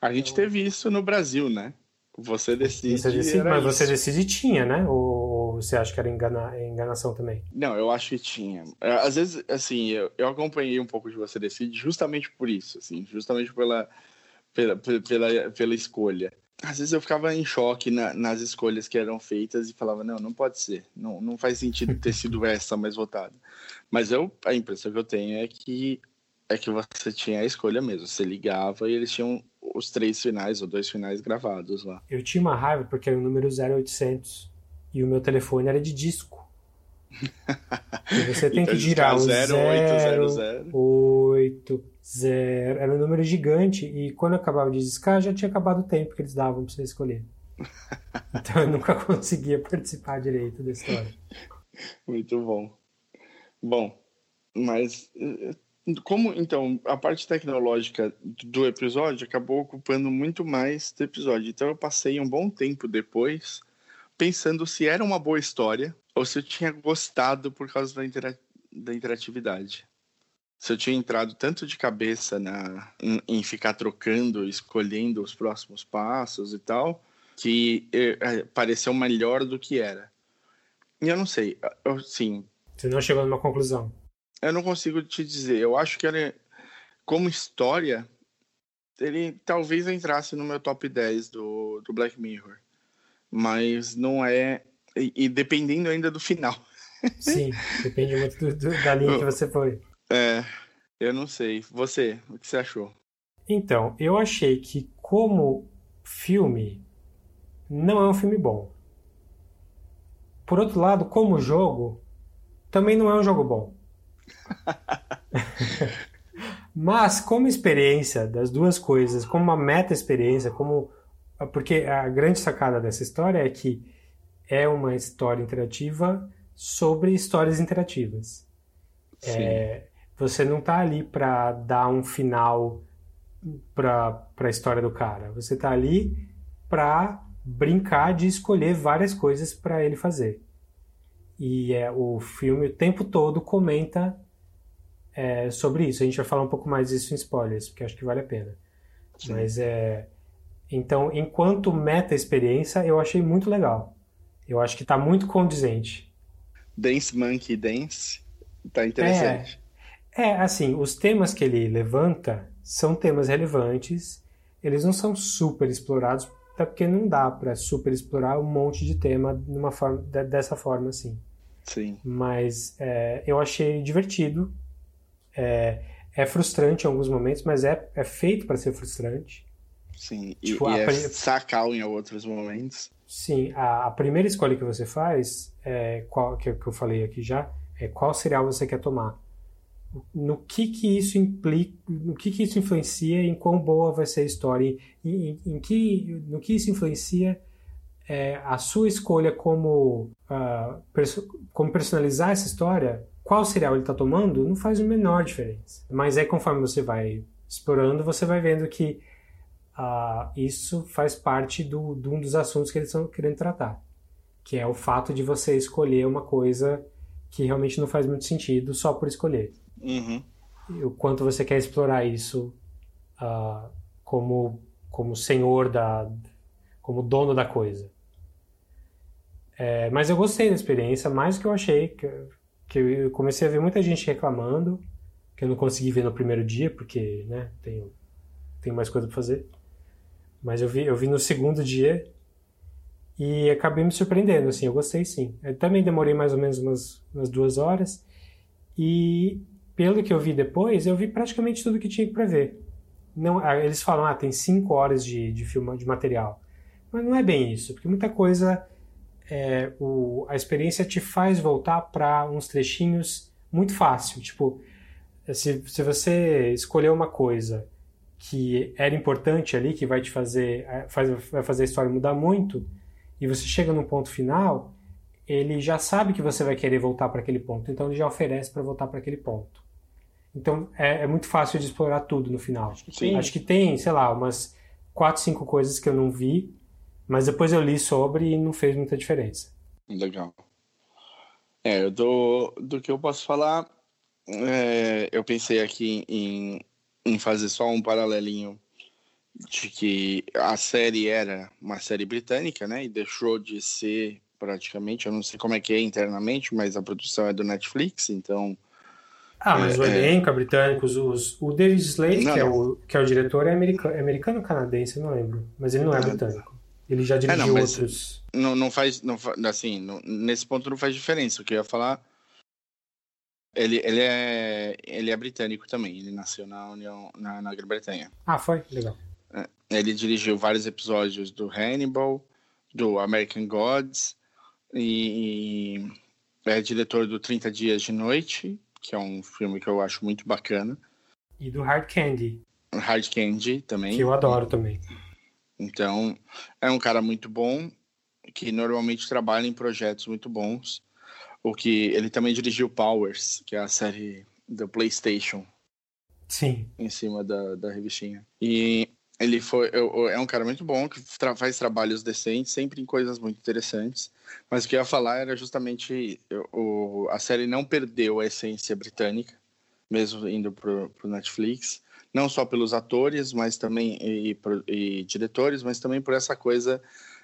É, a gente então... teve isso no Brasil, né? Você decide. Você decide mas isso. você decide tinha, né? Ou você acha que era engana, enganação também? Não, eu acho que tinha. É, às vezes, assim, eu, eu acompanhei um pouco de Você Decide justamente por isso, assim, justamente pela, pela, pela, pela escolha. Às vezes eu ficava em choque na, nas escolhas que eram feitas e falava, não, não pode ser. Não, não faz sentido ter sido essa mais votada. Mas eu, a impressão que eu tenho é que é que você tinha a escolha mesmo. Você ligava e eles tinham os três finais ou dois finais gravados lá. Eu tinha uma raiva porque era o número 0800 e o meu telefone era de disco. e você tem então, que girar o 0800. 80, era um número gigante e quando acabava de discar já tinha acabado o tempo que eles davam para você escolher. Então eu nunca conseguia participar direito da história. Muito bom. Bom, mas eh, como então a parte tecnológica do episódio acabou ocupando muito mais do episódio, então eu passei um bom tempo depois pensando se era uma boa história ou se eu tinha gostado por causa da, intera da interatividade. Se eu tinha entrado tanto de cabeça na, em, em ficar trocando, escolhendo os próximos passos e tal, que é, pareceu melhor do que era. E eu não sei, eu, sim. Você não chegou numa conclusão? Eu não consigo te dizer. Eu acho que ele, como história, ele talvez entrasse no meu top 10 do, do Black Mirror. Mas não é. E, e dependendo ainda do final. Sim, depende muito do, do, da linha que você foi. É, eu não sei. Você, o que você achou? Então, eu achei que como filme, não é um filme bom. Por outro lado, como jogo, também não é um jogo bom. Mas como experiência das duas coisas, como uma meta experiência, como porque a grande sacada dessa história é que é uma história interativa sobre histórias interativas. É, você não está ali para dar um final para a história do cara. Você está ali para brincar de escolher várias coisas para ele fazer. E é, o filme o tempo todo comenta é, sobre isso. A gente vai falar um pouco mais disso em spoilers, porque acho que vale a pena. Sim. Mas é. Então, enquanto meta experiência, eu achei muito legal. Eu acho que está muito condizente. Dance Monkey Dance tá interessante. É, é, assim, os temas que ele levanta são temas relevantes. Eles não são super explorados, até porque não dá para super explorar um monte de tema numa forma, dessa forma assim. Sim. Mas é, eu achei divertido. É, é, frustrante em alguns momentos, mas é, é feito para ser frustrante. Sim, e, tipo, e é sacal em outros momentos. Sim, a, a, primeira escolha que você faz, é, qual, que, que eu falei aqui já, é qual cereal você quer tomar. No que que isso implica, no que que isso influencia em quão boa vai ser a história, em, em, em que, no que isso influencia é, a sua escolha como, uh, perso como personalizar essa história, qual cereal ele está tomando, não faz a menor diferença. Mas é conforme você vai explorando, você vai vendo que uh, isso faz parte do, de um dos assuntos que eles estão querendo tratar, que é o fato de você escolher uma coisa que realmente não faz muito sentido só por escolher. Uhum. O quanto você quer explorar isso uh, como, como senhor da, como dono da coisa. É, mas eu gostei da experiência, mais do que eu achei. Que, que eu comecei a ver muita gente reclamando, que eu não consegui ver no primeiro dia, porque né, tenho, tenho mais coisa para fazer. Mas eu vi, eu vi no segundo dia E acabei me surpreendendo, assim, eu gostei sim. Eu também demorei mais ou menos umas, umas duas horas. E pelo que eu vi depois, eu vi praticamente tudo que tinha para ver. Não, ah, eles falam, ah, tem cinco horas de, de filme, de material. Mas não é bem isso, porque muita coisa, é, o, a experiência te faz voltar para uns trechinhos muito fácil. Tipo, se, se você escolher uma coisa que era importante ali, que vai te fazer, é, faz, vai fazer a história mudar muito, e você chega no ponto final, ele já sabe que você vai querer voltar para aquele ponto, então ele já oferece para voltar para aquele ponto. Então é, é, muito fácil de explorar tudo no final. Acho que, Acho que tem, sei lá, umas quatro, cinco coisas que eu não vi, mas depois eu li sobre e não fez muita diferença. Legal. É, do, do que eu posso falar, é, eu pensei aqui em, em fazer só um paralelinho de que a série era uma série britânica, né? E deixou de ser praticamente, eu não sei como é que é internamente, mas a produção é do Netflix, então. Ah, mas é, o elenco é britânico, os, o David Slade, não, que, é o, que é o diretor, é americano, é americano canadense, não lembro, mas ele não é britânico. Ele já dirigiu é, não, outros. Não, não faz, não, assim, não, nesse ponto não faz diferença. O que eu ia falar ele, ele, é, ele é britânico também, ele nasceu na União, na, na Grã-Bretanha. Ah, foi? Legal. É, ele dirigiu vários episódios do Hannibal, do American Gods, e, e é diretor do 30 Dias de Noite, que é um filme que eu acho muito bacana. E do Hard Candy. Hard Candy também. Que eu adoro também. Então, é um cara muito bom, que normalmente trabalha em projetos muito bons. O que ele também dirigiu Powers, que é a série do PlayStation. Sim. Em cima da, da revistinha. E ele foi é um cara muito bom que faz trabalhos decentes, sempre em coisas muito interessantes. Mas o que eu ia falar era justamente o, a série não perdeu a essência britânica, mesmo indo pro, pro Netflix, não só pelos atores, mas também e, e, e diretores, mas também por essa coisa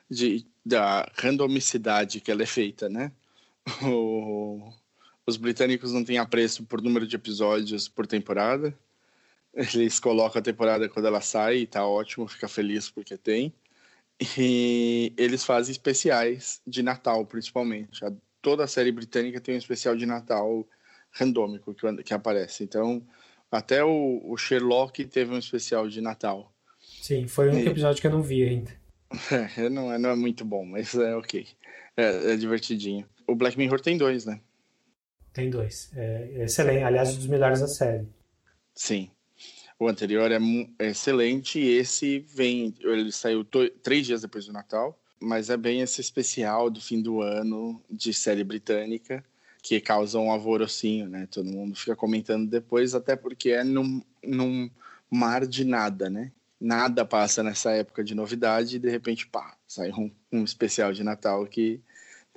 de da randomicidade que ela é feita, né? O, os britânicos não têm apreço por número de episódios por temporada. Eles colocam a temporada quando ela sai e tá ótimo, fica feliz porque tem. E eles fazem especiais de Natal, principalmente. A, toda a série britânica tem um especial de Natal randômico que, que aparece. Então, até o, o, Sherlock teve um especial de Natal. Sim, foi o único e... episódio que eu não vi ainda. É, não, é, não é muito bom, mas é ok. É, é divertidinho. O Black Mirror tem dois, né? Tem dois. É, excelente. Aliás, um dos melhores da série. Sim. O anterior é, é excelente e esse vem. Ele saiu três dias depois do Natal, mas é bem esse especial do fim do ano de série britânica que causa um alvorocinho, né? Todo mundo fica comentando depois, até porque é num, num mar de nada, né? Nada passa nessa época de novidade e de repente, pá, sai um, um especial de Natal que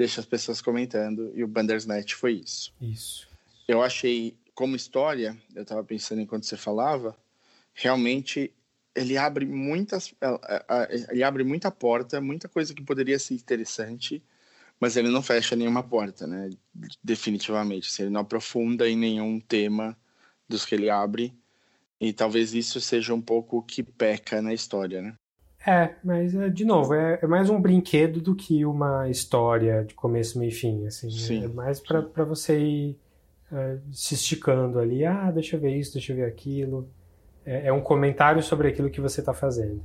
deixa as pessoas comentando, e o Bandersnatch foi isso. Isso. Eu achei, como história, eu estava pensando enquanto você falava, realmente ele abre muitas ele abre muita porta muita coisa que poderia ser interessante mas ele não fecha nenhuma porta né definitivamente assim, ele não aprofunda em nenhum tema dos que ele abre e talvez isso seja um pouco o que peca na história né é, mas é, de novo, é, é, mais um brinquedo do que uma história de começo, meio e fim. Assim, né? sim, é mais para você ir uh, se esticando ali. Ah, deixa eu ver isso, deixa eu ver aquilo. É, é um comentário sobre aquilo que você está fazendo.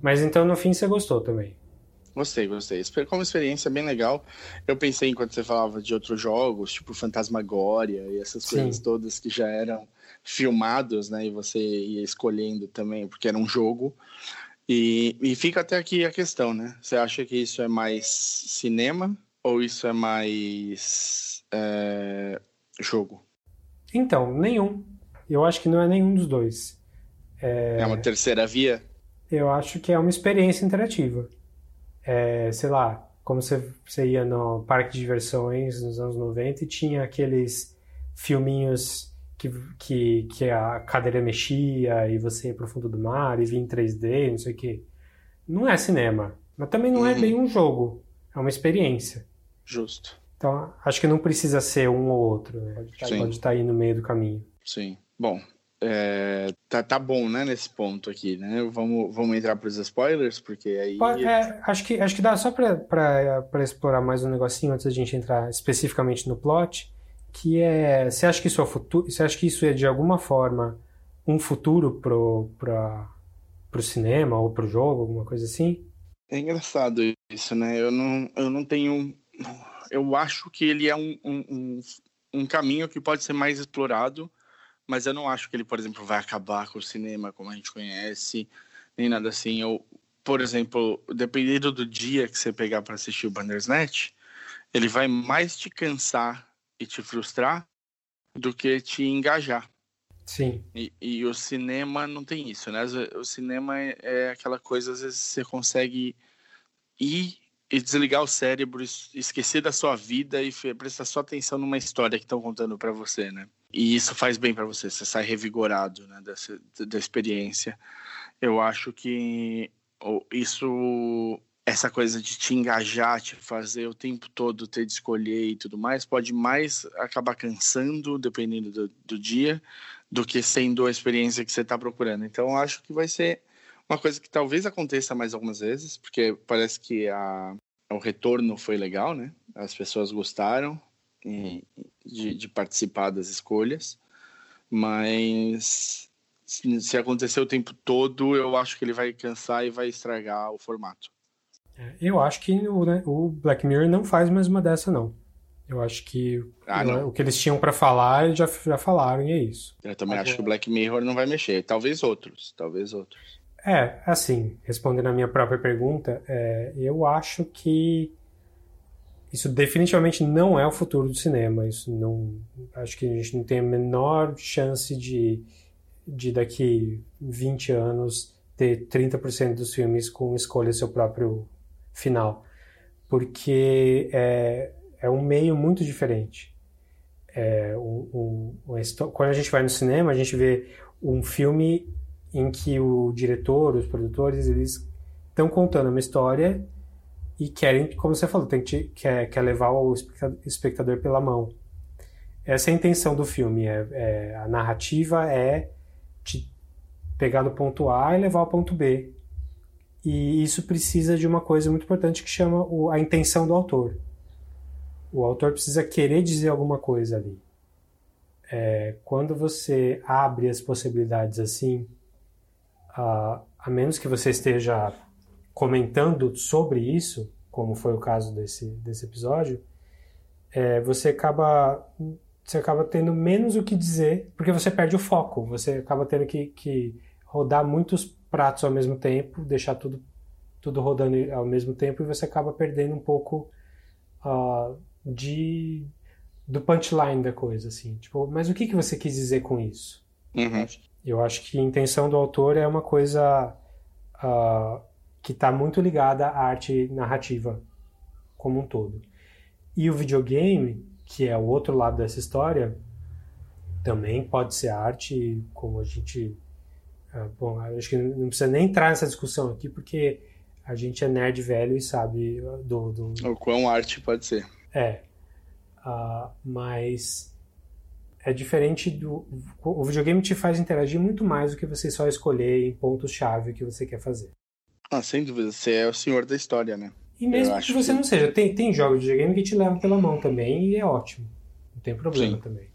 Mas então no fim você gostou também. Gostei, gostei. Como experiência bem legal. Eu pensei enquanto você falava de outros jogos, tipo Fantasmagória e essas Sim. coisas todas que já eram filmados, né? E você ia escolhendo também, porque era um jogo. E, e fica até aqui a questão, né? Você acha que isso é mais cinema ou isso é mais é, jogo? Então, nenhum. Eu acho que não é nenhum dos dois. É, é uma terceira via? Eu acho que é uma experiência interativa. É, sei lá, como você, você ia no parque de diversões nos anos 90 e tinha aqueles filminhos que, que, que a cadeira mexia e você ia pro fundo do mar e vinha em 3D, não sei o quê. Não é cinema, mas também não é uhum. é bem um jogo, é uma experiência. Justo. Então, acho que não precisa ser um ou outro, né? Pode, estar, pode estar aí no meio do caminho. Sim. Bom, é, tá, tá bom, né, nesse ponto aqui, né? Vamos, vamos entrar para os spoilers, porque aí. É, acho, que, acho que dá só para explorar mais um negocinho antes da gente entrar especificamente no plot, que é. Você acha que isso é futuro? Você acha que isso é de alguma forma um futuro pro, pra, pro cinema ou pro jogo, alguma coisa assim? É engraçado isso, né? Eu não, eu não tenho. Eu acho que ele é um, um, um caminho que pode ser mais explorado, mas eu não acho que ele, por exemplo, vai acabar com o cinema como a gente conhece, nem nada assim. Eu, por exemplo, dependendo do dia que você pegar para assistir o Bandersnatch, ele vai mais te cansar e te frustrar do que te engajar. Sim. E, e, o cinema não tem isso, né? O cinema é, é, aquela coisa, às vezes você consegue ir e desligar o cérebro, esquecer da sua vida e prestar só atenção numa história que estão contando para você, né? E isso faz bem para você, você sai revigorado, né, dessa, da experiência. Eu acho que isso essa coisa de te engajar, te fazer o tempo todo ter de escolher e tudo mais, pode mais acabar cansando, dependendo do, do dia, do que sendo a experiência que você está procurando. Então, acho que vai ser uma coisa que talvez aconteça mais algumas vezes, porque parece que a, o retorno foi legal, né? As pessoas gostaram de, de participar das escolhas, mas se acontecer o tempo todo, eu acho que ele vai cansar e vai estragar o formato. É, eu acho que o, né, o Black Mirror não faz mais uma dessa, não. Eu acho que ah, o que eles tinham para falar, eles já, já falaram e é isso. Eu também Agora... acho que o Black Mirror não vai mexer. Talvez outros, talvez outros. É, assim, respondendo a minha própria pergunta, é, eu acho que isso definitivamente não é o futuro do cinema. Isso não, acho que a gente não tem a menor chance de, de daqui 20 anos ter 30% dos filmes com escolha seu próprio final, porque é, é um meio muito diferente. É quando a gente vai no cinema, a gente vê um filme em que o diretor, os produtores, eles estão contando uma história e querem, como você falou, tem que, quer, quer levar o espectador pela mão. Essa é a intenção do filme. É, é, a narrativa é te pegar do ponto A e levar ao ponto B. E isso precisa de uma coisa muito importante que chama o, a intenção do autor. O autor precisa querer dizer alguma coisa ali. É, quando você abre as possibilidades assim, a, a menos que você esteja comentando sobre isso, como foi o caso desse, desse episódio, é, você acaba você acaba tendo menos o que dizer, porque você perde o foco. Você acaba tendo que, que rodar muitos pratos ao mesmo tempo, deixar tudo, tudo rodando ao mesmo tempo, e você acaba perdendo um pouco uh, de do punchline da coisa, assim. Tipo, mas o que, que você quis dizer com isso? Uhum. Eu acho que a intenção do autor é uma coisa uh, que está muito ligada à arte narrativa como um todo. E o videogame, que é o outro lado dessa história, também pode ser arte, como a gente. Uh, bom, acho que não precisa nem entrar nessa discussão aqui, porque a gente é nerd velho e sabe do. do... O quão arte pode ser. É. Uh, mas é diferente do. O videogame te faz interagir muito mais do que você só escolher em pontos-chave o que você quer fazer. Ah, sem dúvida. Você é o senhor da história, né? E mesmo que você que... não seja, tem, tem jogos de videogame que te levam pela mão também e é ótimo. Não tem problema Sim. também.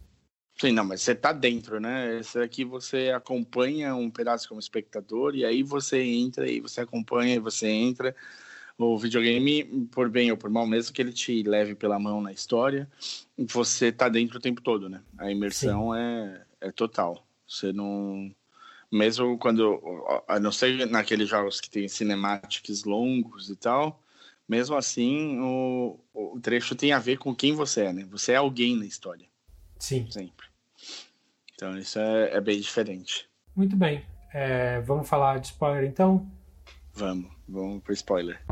Sim, não, mas você tá dentro, né? Esse aqui você acompanha um pedaço como espectador e aí você entra e você acompanha e você entra o videogame, por bem ou por mal, mesmo que ele te leve pela mão na história, você tá dentro o tempo todo, né? A imersão é, é total. Você não. Mesmo quando. A não ser naqueles jogos que tem cinemáticos longos e tal, mesmo assim, o, o trecho tem a ver com quem você é, né? Você é alguém na história. Sim. Sempre. Então isso é, é bem diferente. Muito bem. É, vamos falar de spoiler então? Vamos, vamos pro spoiler.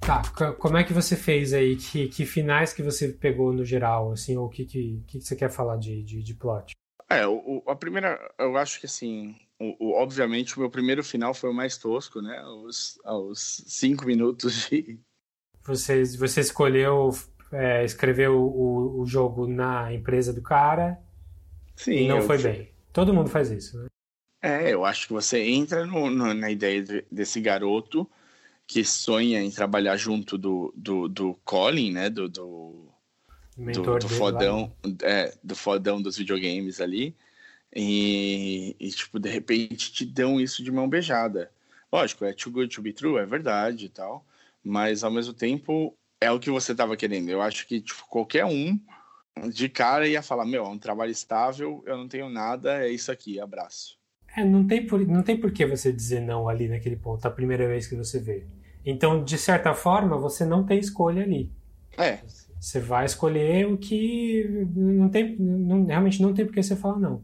Tá, como é que você fez aí? Que, que finais que você pegou no geral, assim, ou o que, que, que você quer falar de, de, de plot? É, o, a primeira, eu acho que assim, o, o, obviamente, o meu primeiro final foi o mais tosco, né? Aos, aos cinco minutos de. Você, você escolheu é, escrever o, o, jogo na empresa do cara Sim, e não foi bem. Todo mundo faz isso, né? É, eu acho que você entra no, no, na ideia de, desse garoto que sonha em trabalhar junto do, do, do Colin, né? Do, do, do, do fodão, é, do fodão dos videogames ali. E, e, tipo, de repente te dão isso de mão beijada. Lógico, é too good to be true, é verdade e tal. Mas ao mesmo tempo é o que você estava querendo. Eu acho que tipo, qualquer um de cara ia falar: Meu, é um trabalho estável, eu não tenho nada, é isso aqui, abraço. É, não tem, por, não tem por que você dizer não ali naquele ponto, a primeira vez que você vê. Então, de certa forma, você não tem escolha ali. É. Você vai escolher o que não tem, não, realmente não tem por que você falar não.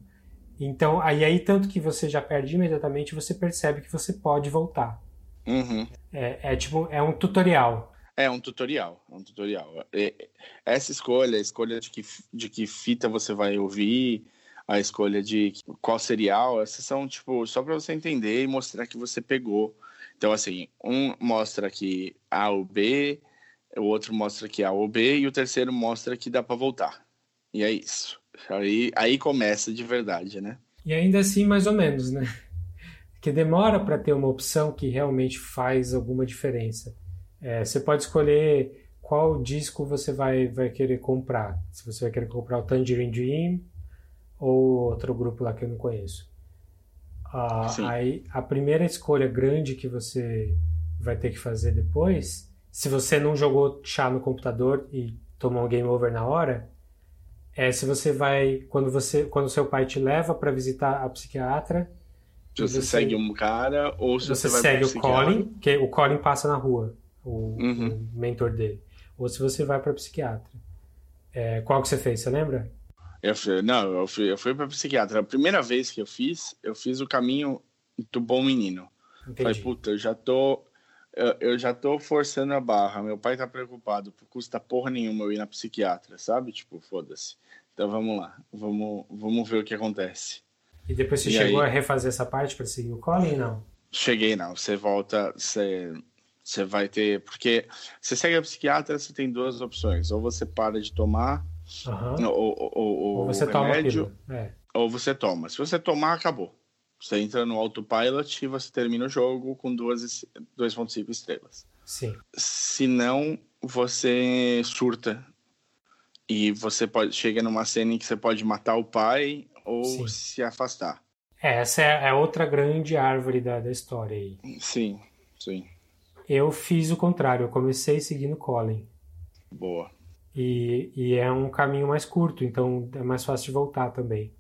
Então, aí, aí tanto que você já perde imediatamente, você percebe que você pode voltar. Uhum. É, é tipo, é um tutorial. É um tutorial, é um tutorial. Essa escolha, a escolha de que, de que fita você vai ouvir, a escolha de qual serial, essas são, tipo, só para você entender e mostrar que você pegou. Então, assim, um mostra que A ou B, o outro mostra que A ou B, e o terceiro mostra que dá para voltar. E é isso. Aí, aí começa de verdade, né? E ainda assim, mais ou menos, né? Que demora para ter uma opção que realmente faz alguma diferença. É, você pode escolher qual disco você vai, vai querer comprar. Se você vai querer comprar o Tangerine Dream ou outro grupo lá que eu não conheço. Ah, aí a primeira escolha grande que você vai ter que fazer depois, se você não jogou chá no computador e tomou um game over na hora, é se você vai quando você quando seu pai te leva para visitar a psiquiatra se você, você, segue um cara ou se você, você segue o Colin que o Colin passa na rua o, uhum. o mentor dele ou se você vai para psiquiatra é, qual que você fez você lembra eu fui, não, eu fui, eu fui para psiquiatra. A primeira vez que eu fiz, eu fiz o caminho do bom menino. Entendi. Falei, puta, eu já tô. Eu, eu, já tô forçando a barra. Meu pai tá preocupado. Custa porra nenhuma eu ir na psiquiatra, sabe? Tipo, foda-se. Então vamos lá. Vamos, vamos ver o que acontece. E depois você e chegou aí... a refazer essa parte para seguir o Colin, não? Cheguei, não. Você volta. Você, você vai ter. Porque você segue a psiquiatra, você tem duas opções. Ou você para de tomar Uhum. Ou, ou, ou, ou, você remédio, toma é. ou você toma. Se você tomar, acabou. Você entra no autopilot e você termina o jogo com duas 2.5 estrelas. Sim. Se não, você surta e você pode chega numa cena em que você pode matar o pai ou Sim. se afastar. É, essa é, é outra grande árvore da, da história aí. Sim, sim. Eu fiz o contrário, eu comecei seguindo Colin. Boa. E, e é um caminho mais curto, então é mais fácil de voltar também.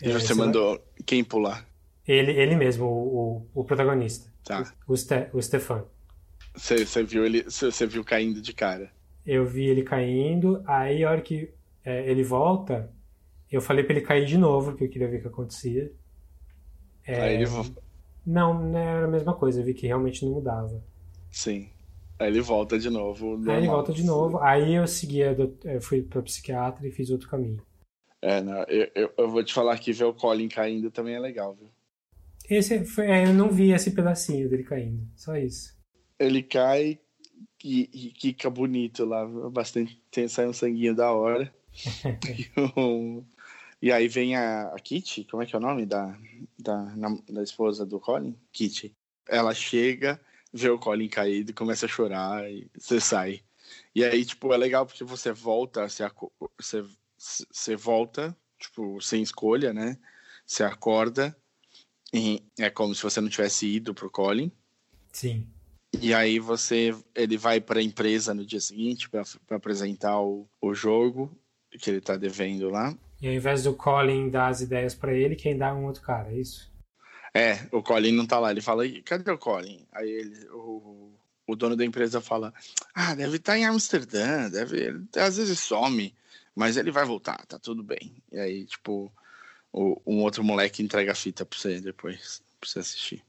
E você é, mandou vai... quem pular? Ele, ele mesmo, o, o, o protagonista. Tá. O, Ste, o Stefan. Você, viu ele, você viu caindo de cara? Eu vi ele caindo, aí a hora que é, ele volta, eu falei para ele cair de novo, porque eu queria ver o que acontecia. É, aí ele... Não, não era a mesma coisa, eu vi que realmente não mudava. Sim. Aí ele volta de novo. Normal. Aí ele volta de novo. Aí eu segui, eu fui pra psiquiatra e fiz outro caminho. É, não, eu, eu, eu, vou te falar que ver o Colin caindo também é legal, viu? Esse foi, é, eu não vi esse pedacinho dele caindo, só isso. Ele cai e, e fica bonito lá, bastante, tem, sai um sanguinho da hora. e, e, aí vem a, a Kitty, como é que é o nome da, da, da esposa do Colin? Kitty. Ela chega vê o Colin caído, começa a chorar e você sai. E aí, tipo, é legal porque você volta, você, você, você volta, tipo, sem escolha, né? Você acorda é como se você não tivesse ido pro Colin. Sim. E aí você, ele vai para a empresa no dia seguinte para apresentar o, o jogo que ele tá devendo lá. E ao invés do Colin dar as ideias para ele, quem dá é um outro cara, é isso? É, o Colin não tá lá. Ele fala, cadê o Colin? Aí ele, o, o dono da empresa fala, ah, deve estar tá em Amsterdã, deve, ele, às vezes some, mas ele vai voltar, tá tudo bem. E aí, tipo, um outro moleque entrega a fita pra você depois, pra você assistir.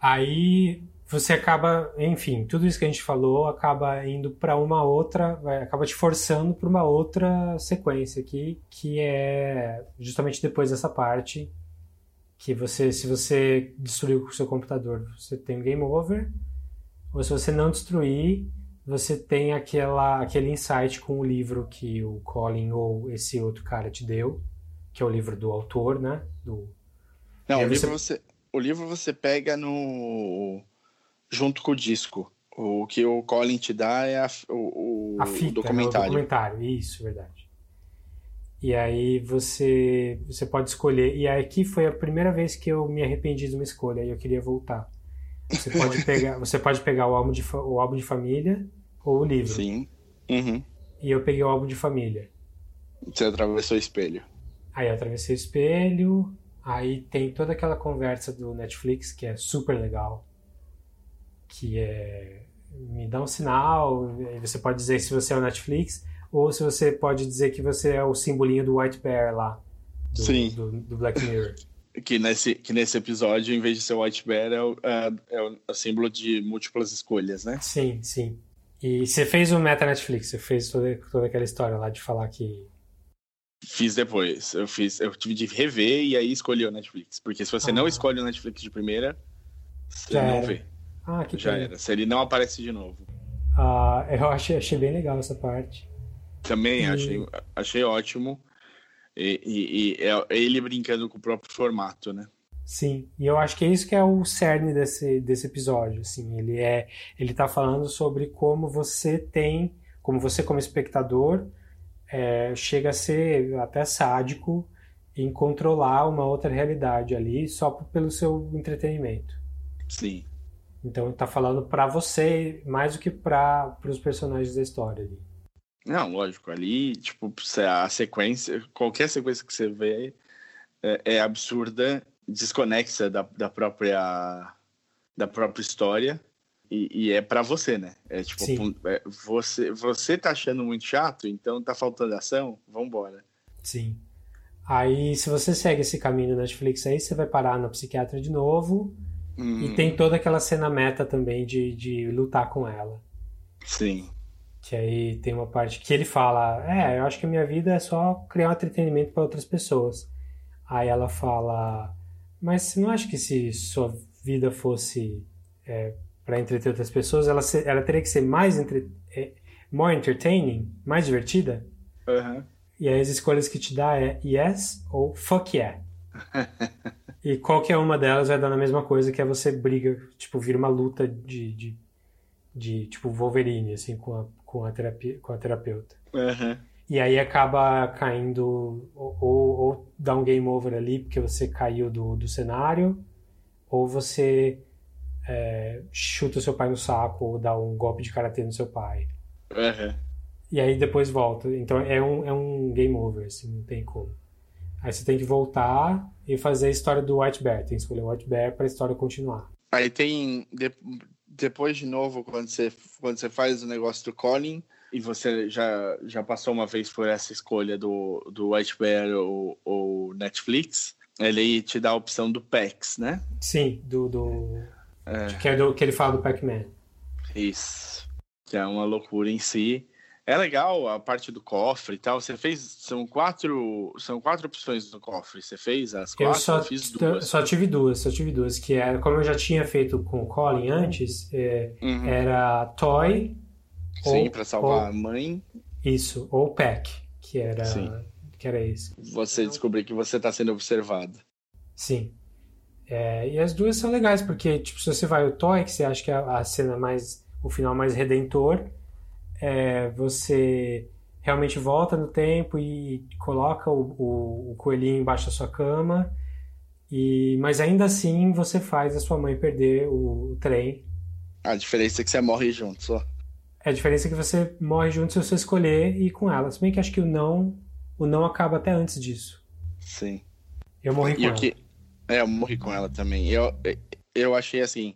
Aí você acaba, enfim, tudo isso que a gente falou acaba indo para uma outra, acaba te forçando para uma outra sequência aqui, que é justamente depois dessa parte que você, se você destruir o seu computador, você tem um game over, ou se você não destruir, você tem aquela, aquele insight com o livro que o Colin ou esse outro cara te deu, que é o livro do autor, né? Do... Não, o livro você... o livro você pega no junto com o disco. O que o Colin te dá é a, o, a fita, o documentário. Né? O documentário, isso, verdade. E aí você você pode escolher. E aqui foi a primeira vez que eu me arrependi de uma escolha e eu queria voltar. Você pode pegar, você pode pegar o álbum de o álbum de família ou o livro. Sim. Uhum. E eu peguei o álbum de família. Você atravessou o espelho. Aí eu atravessei o espelho. Aí tem toda aquela conversa do Netflix que é super legal. Que é me dá um sinal. Você pode dizer se você é o Netflix ou se você pode dizer que você é o simbolinho do White Bear lá. Do, Sim. Do, do Black Mirror. que, nesse, que nesse episódio, em vez de ser o White Bear, é o, é, é o símbolo de múltiplas escolhas, né? Sim, sim. E você fez o Meta Netflix, você fez toda, toda aquela história lá de falar que. Fiz depois. Eu fiz, eu tive de rever e aí escolhi o Netflix. Porque se você ah. não escolhe o Netflix de primeira, você Já não era. vê. Ah, que Já pena. era. Se ele não aparece de novo. Ah, eu achei, achei bem legal essa parte. Também e... achei, achei ótimo. E, e, e, é ele brincando com o próprio formato, né? Sim, e eu acho que é isso que é o cerne desse, desse episódio, assim, ele é, ele tá falando sobre como você tem, como você como espectador é, chega a ser até sádico em controlar uma outra realidade ali só pelo seu entretenimento. Sim. Então ele tá falando para você mais do que para os personagens da história ali. Não, lógico, ali, tipo, a sequência, qualquer sequência que você vê é, é absurda, desconexa da, da própria da própria história e, e é para você, né? É tipo, é, você você tá achando muito chato, então tá faltando ação, vambora. Sim. Aí, se você segue esse caminho na Netflix aí, você vai parar no psiquiatra de novo. Hum. E tem toda aquela cena meta também de, de lutar com ela. Sim. Que aí tem uma parte que ele fala: É, eu acho que a minha vida é só criar um entretenimento para outras pessoas. Aí ela fala: Mas você não acha que se sua vida fosse é, para entreter outras pessoas, ela, ela teria que ser mais entre, é, more entertaining, mais divertida? Uhum. E aí as escolhas que te dá é yes ou fuck yeah. e qualquer uma delas vai dar na mesma coisa, que é você briga, tipo, vira uma luta de, de, de tipo Wolverine, assim, com a, com a, terapia, com a terapeuta. Uhum. E aí acaba caindo, ou, ou, ou, dá um game over ali, porque você caiu do, do cenário, ou você é, chuta o seu pai no saco, ou dá um golpe de karatê no seu pai. Uhum. E aí depois volta. Então é um, é um game over, assim, não tem como. Aí você tem que voltar e fazer a história do White Bear. Tem que escolher o White Bear para a história continuar. Aí tem depois de novo, quando você, quando você faz o negócio do Colin, e você já, já passou uma vez por essa escolha do, do White Bear ou, ou Netflix, ele te dá a opção do PAX, né? Sim, do. do... É. Que, é do, que ele fala do Pac-Man. Isso. Que é uma loucura em si. É legal a parte do cofre e tal. Você fez. São quatro. São quatro opções do cofre. Você fez as quatro? Eu só, eu fiz duas. Só tive duas, só tive duas. Que era, como eu já tinha feito com o Colin antes, é, uhum. era Toy. Sim, para salvar ou, a mãe. Isso, ou Pack, que era. Sim. Que era esse. Você descobrir que você está sendo observado. Sim. É, e as duas são legais, porque, tipo, se você vai o Toy, que você acha que é a cena mais. o final mais redentor é, você realmente volta no tempo e coloca o, o, o, coelhinho embaixo da sua cama, e mas ainda assim você faz a sua mãe perder o, o trem. A diferença é que você morre junto só. É a diferença é que você morre junto se você escolher ir com ela. Se bem que acho que o não, o não acaba até antes disso. Sim. Eu morri com ela. Que... É, eu morri com ela também. Eu, eu achei assim,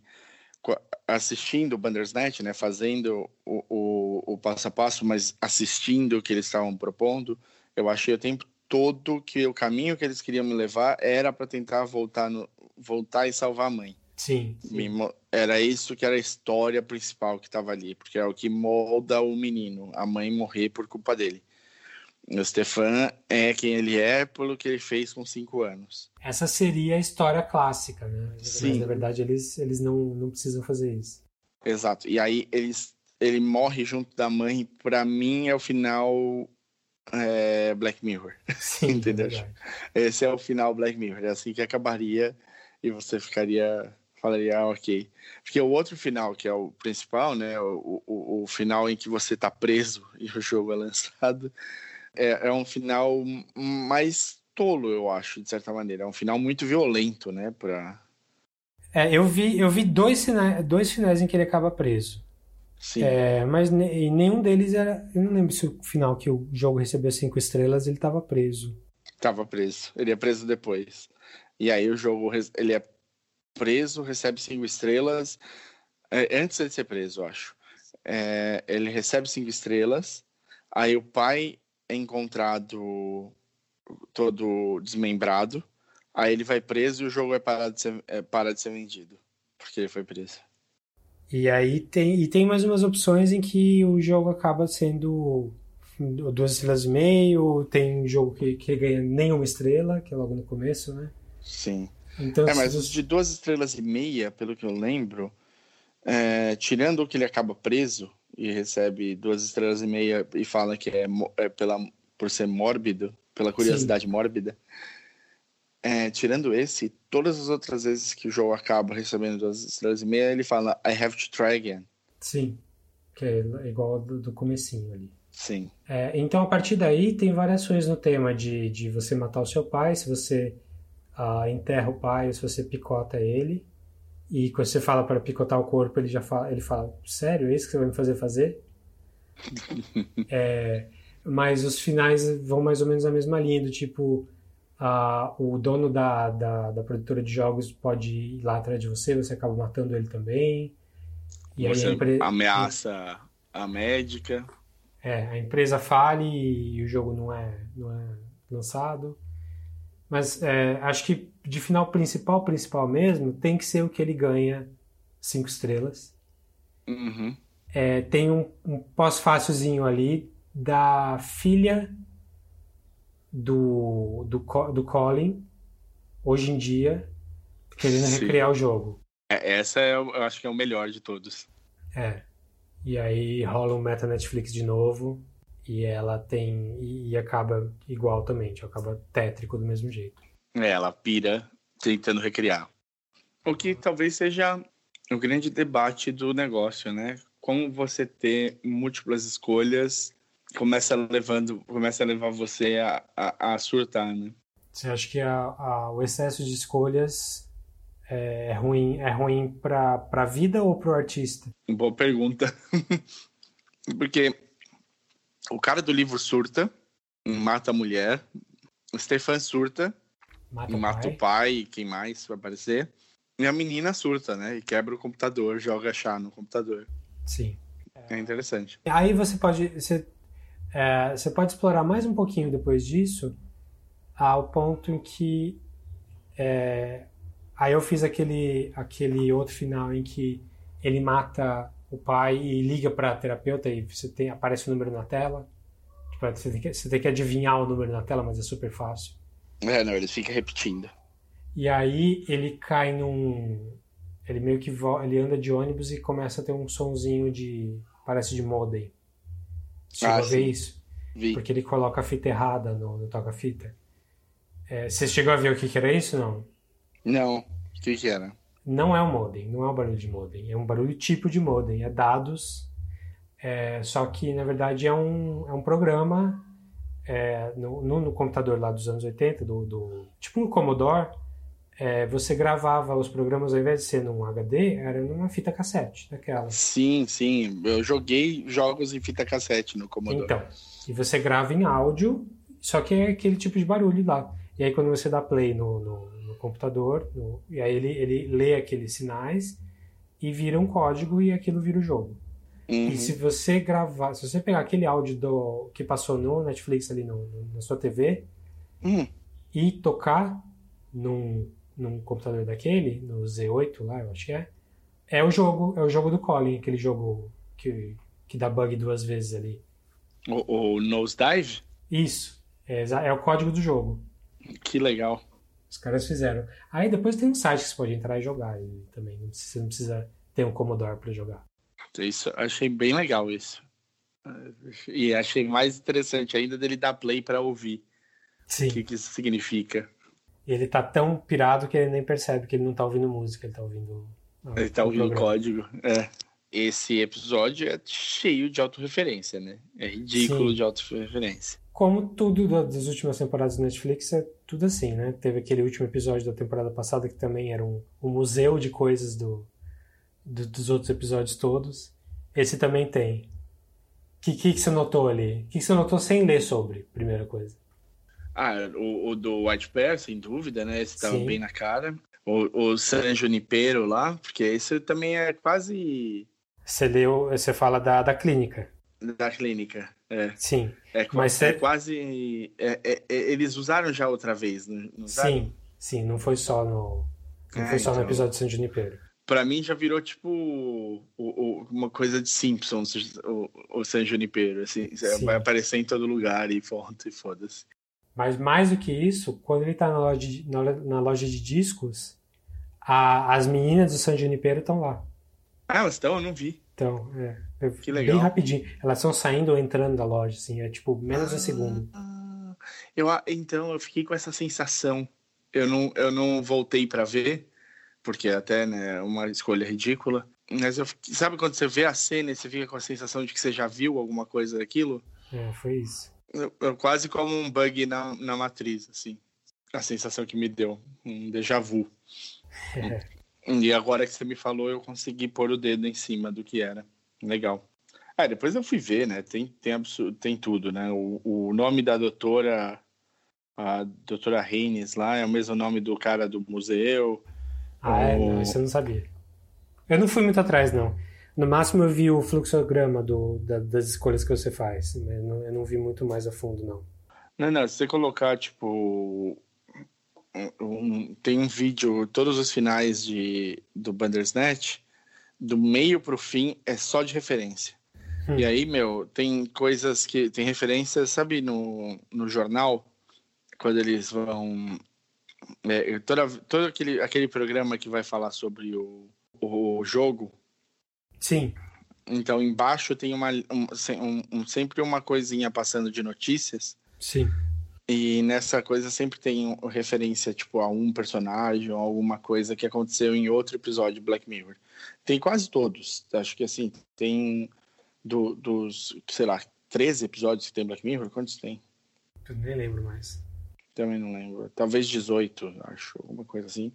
assistindo o Bandersnatch, né, fazendo o, o, o, passo a passo, mas assistindo o que eles estavam propondo, eu achei o tempo todo que o caminho que eles queriam me levar era para tentar voltar, no, voltar e salvar a mãe. Sim. sim. era isso que era a história principal que estava ali, porque é o que molda o menino, a mãe morrer por culpa dele. O Stefan é quem ele é pelo que ele fez com cinco anos. Essa seria a história clássica, né? Sim. Mas, na verdade, eles, eles não, não precisam fazer isso. Exato. E aí eles, ele morre junto da mãe. Pra mim é o final é, Black Mirror. Sim, Entendeu? verdade. Esse é o final Black Mirror. É assim que acabaria e você ficaria. Falaria, ah, ok. Porque o outro final, que é o principal, né? O, o, o final em que você tá preso e o jogo é lançado, é, é um final mais tolo, eu acho, de certa maneira. É um final muito violento, né? Pra... É, eu vi, eu vi dois, sinais, dois finais em que ele acaba preso. Sim. É, mas ne- nenhum deles era. Eu não lembro se o final que o jogo recebeu cinco estrelas ele estava preso. Tava preso. Ele é preso depois. E aí o jogo, ele é preso, recebe cinco estrelas. É, antes de ser preso, eu acho. É, ele recebe cinco estrelas. Aí o pai encontrado todo desmembrado. Aí ele vai preso e o jogo é parar de ser, é, para de ser vendido. Porque ele foi preso. E aí tem, e tem mais umas opções em que o jogo acaba sendo duas estrelas e meio, tem um jogo que, que ganha nenhuma estrela, que é logo no começo, né? Sim. Então, é, se mas os de duas estrelas e meia, pelo que eu lembro, é, tirando o que ele acaba preso e recebe duas estrelas e meia e fala que é, é pela, por ser mórbido, pela curiosidade mórbida, é, tirando esse, todas as outras vezes que o jogo acaba recebendo duas estrelas e meia, ele fala I have to try again. Sim, que é igual do, do comecinho ali. Sim. É, então, a partir daí, tem variações no tema de, de você matar o seu pai, se você ah, enterra o pai se você picota ele. E quando você fala para picotar o corpo, ele já fala, ele fala, sério, é isso que você vai me fazer fazer? É, mas os finais vão mais ou menos na mesma linha, do tipo, ah, o dono da, da, da produtora de jogos pode ir lá atrás de você, você acaba matando ele também. E aí Você a empre- ameaça a médica. é, a empresa fale e o jogo não é, não é lançado. Mas é, acho que de final principal, principal mesmo, tem que ser o que ele ganha cinco estrelas. Uhum. É, tem um, um pós-fácilzinho ali da filha do, do, do Colin, hoje em dia, querendo Sim. recriar o jogo. É, essa é, eu acho que é o melhor de todos. É. E aí rola um meta Netflix de novo e ela tem e, e acaba igual também, tipo, acaba tétrico do mesmo jeito. É, ela pira tentando recriar. O que talvez seja o grande debate do negócio, né? Como você ter múltiplas escolhas começa levando, começa a levar você a, a, a surtar, né? Você acha que a, a- o excesso de escolhas é ruim, é ruim para para a vida ou para o artista? Boa pergunta. Porque o cara do livro surta, mata a mulher, o Stefan surta, Mata o mata pai. o pai, quem mais vai aparecer. E a menina surta, né? E quebra o computador, joga chá no computador. Sim. É interessante. Aí você pode você, é, você pode explorar mais um pouquinho depois disso ao ponto em que é, aí eu fiz aquele aquele outro final em que ele mata o pai liga para a terapeuta e você tem aparece o número na tela Tipo, você, tem que, você tem que adivinhar o número na tela mas é super fácil É, não, ele fica repetindo. e aí ele cai num ele meio que vo- ele anda de ônibus e começa a ter um sonzinho de parece de modem Chegou Ah, a ver isso? Vi. Porque ele coloca a fita errada no, no toca-fita. É, você chegou a ver o que, que era isso? Não. Não. O que que era? Não é um modem, não é um barulho de modem. É um barulho tipo de modem. É dados, é, só que na verdade é um, é um programa é, no, no, no computador lá dos anos 80, do, do- tipo no Commodore, é, você gravava os programas ao invés de ser num HD, era numa fita cassete, daquela. Sim, sim. Eu joguei jogos em fita cassete no Commodore. Então, e você grava em áudio, só que é aquele tipo de barulho lá. E aí quando você dá play no, no computador, no- e aí ele, ele lê aqueles sinais e vira um código e aquilo vira o jogo. Uhum. E se você gravar, se você pegar aquele áudio do, que passou no Netflix ali no, no- na sua TV Hum. e tocar num, num computador daquele, no Z8 lá, eu acho que é, é o jogo, é o jogo do Colin, aquele jogo que, que dá bug duas vezes ali. O, o Nosedive? Isso. É, é o código do jogo. Que legal. Os caras fizeram. Aí depois tem um site que você pode entrar e jogar ele também. Você não precisa ter um Commodore para jogar. Isso, achei bem legal isso. E achei mais interessante ainda dele dar play para ouvir. Sim. O que, que isso significa. E ele tá tão pirado que ele nem percebe que ele não tá ouvindo música, ele tá ouvindo. ah, Ele tá ouvindo programa. código. É. Esse episódio é cheio de autorreferência, né? É ridículo Sim. de autorreferência. Como tudo da- das últimas temporadas do Netflix, é tudo assim, né? Teve aquele último episódio da temporada passada que também era um, um museu de coisas do, do- dos outros episódios todos. Esse também tem. O que, que, que você notou ali? O que, que você notou sem ler sobre, primeira coisa? Ah, o, o do White Bear, sem dúvida, né? Esse tava Sim. bem na cara. O, o San Junipero lá, porque esse também é quase Você leu, você fala da, da clínica. Da clínica. É, Sim. é, Mas é cê- quase. é- é- é- eles usaram já outra vez, não, não? Sim, sim, não foi só no. Não foi só no então. episódio de San Junipero. Pra mim já virou tipo o- o- uma coisa de Simpsons, o, o San Junipero, assim, Sim. vai aparecer em todo lugar e ponto, e foda-se. Mas mais do que isso, quando ele tá na loja de, na, na loja de discos, a- as meninas do San Junipero estão lá. Ah, elas estão? Eu não vi. Então, é, é Que legal. bem rapidinho. Elas estão saindo ou entrando da loja, assim, é tipo menos de um segundo. Eu, a- então, eu fiquei com essa sensação. Eu não, eu não voltei pra ver, porque até, né, uma escolha ridícula. Mas eu, sabe quando você vê a cena e você fica com a sensação de que você já viu alguma coisa daquilo? É, foi isso. Eu, eu quase como um bug na, na matriz, assim. A sensação que me deu, um déjà vu. É. E agora que você me falou, eu consegui pôr o dedo em cima do que era. Legal. Ah, depois eu fui ver, né? Tem, tem, tem tudo, né? O, o nome da doutora, a doutora Reines lá, é o mesmo nome do cara do museu. Ah, é? O- Não, isso eu não sabia. Eu não fui muito atrás, não. No máximo eu vi o fluxograma do, da- das escolhas que você faz, mas não- eu não vi muito mais a fundo, não. Não, não, se você colocar, tipo. um- tem um vídeo, todos os finais de, do Bandersnatch, do meio pro fim é só de referência. Hum. E aí, meu, tem coisas que. Tem referências, sabe, no, no jornal, quando eles vão. É, toda, todo aquele, aquele programa que vai falar sobre o, o jogo, Sim, então embaixo tem uma, um, um- um- sempre uma coisinha passando de notícias. sim. E nessa coisa sempre tem referência, tipo, a um personagem ou alguma coisa que aconteceu em outro episódio de Black Mirror. Tem quase todos. Acho que, assim, tem do- dos, sei lá, 13 episódios que tem Black Mirror? Quantos tem? Eu nem lembro mais. Também não lembro. Talvez 18, acho, alguma coisa assim.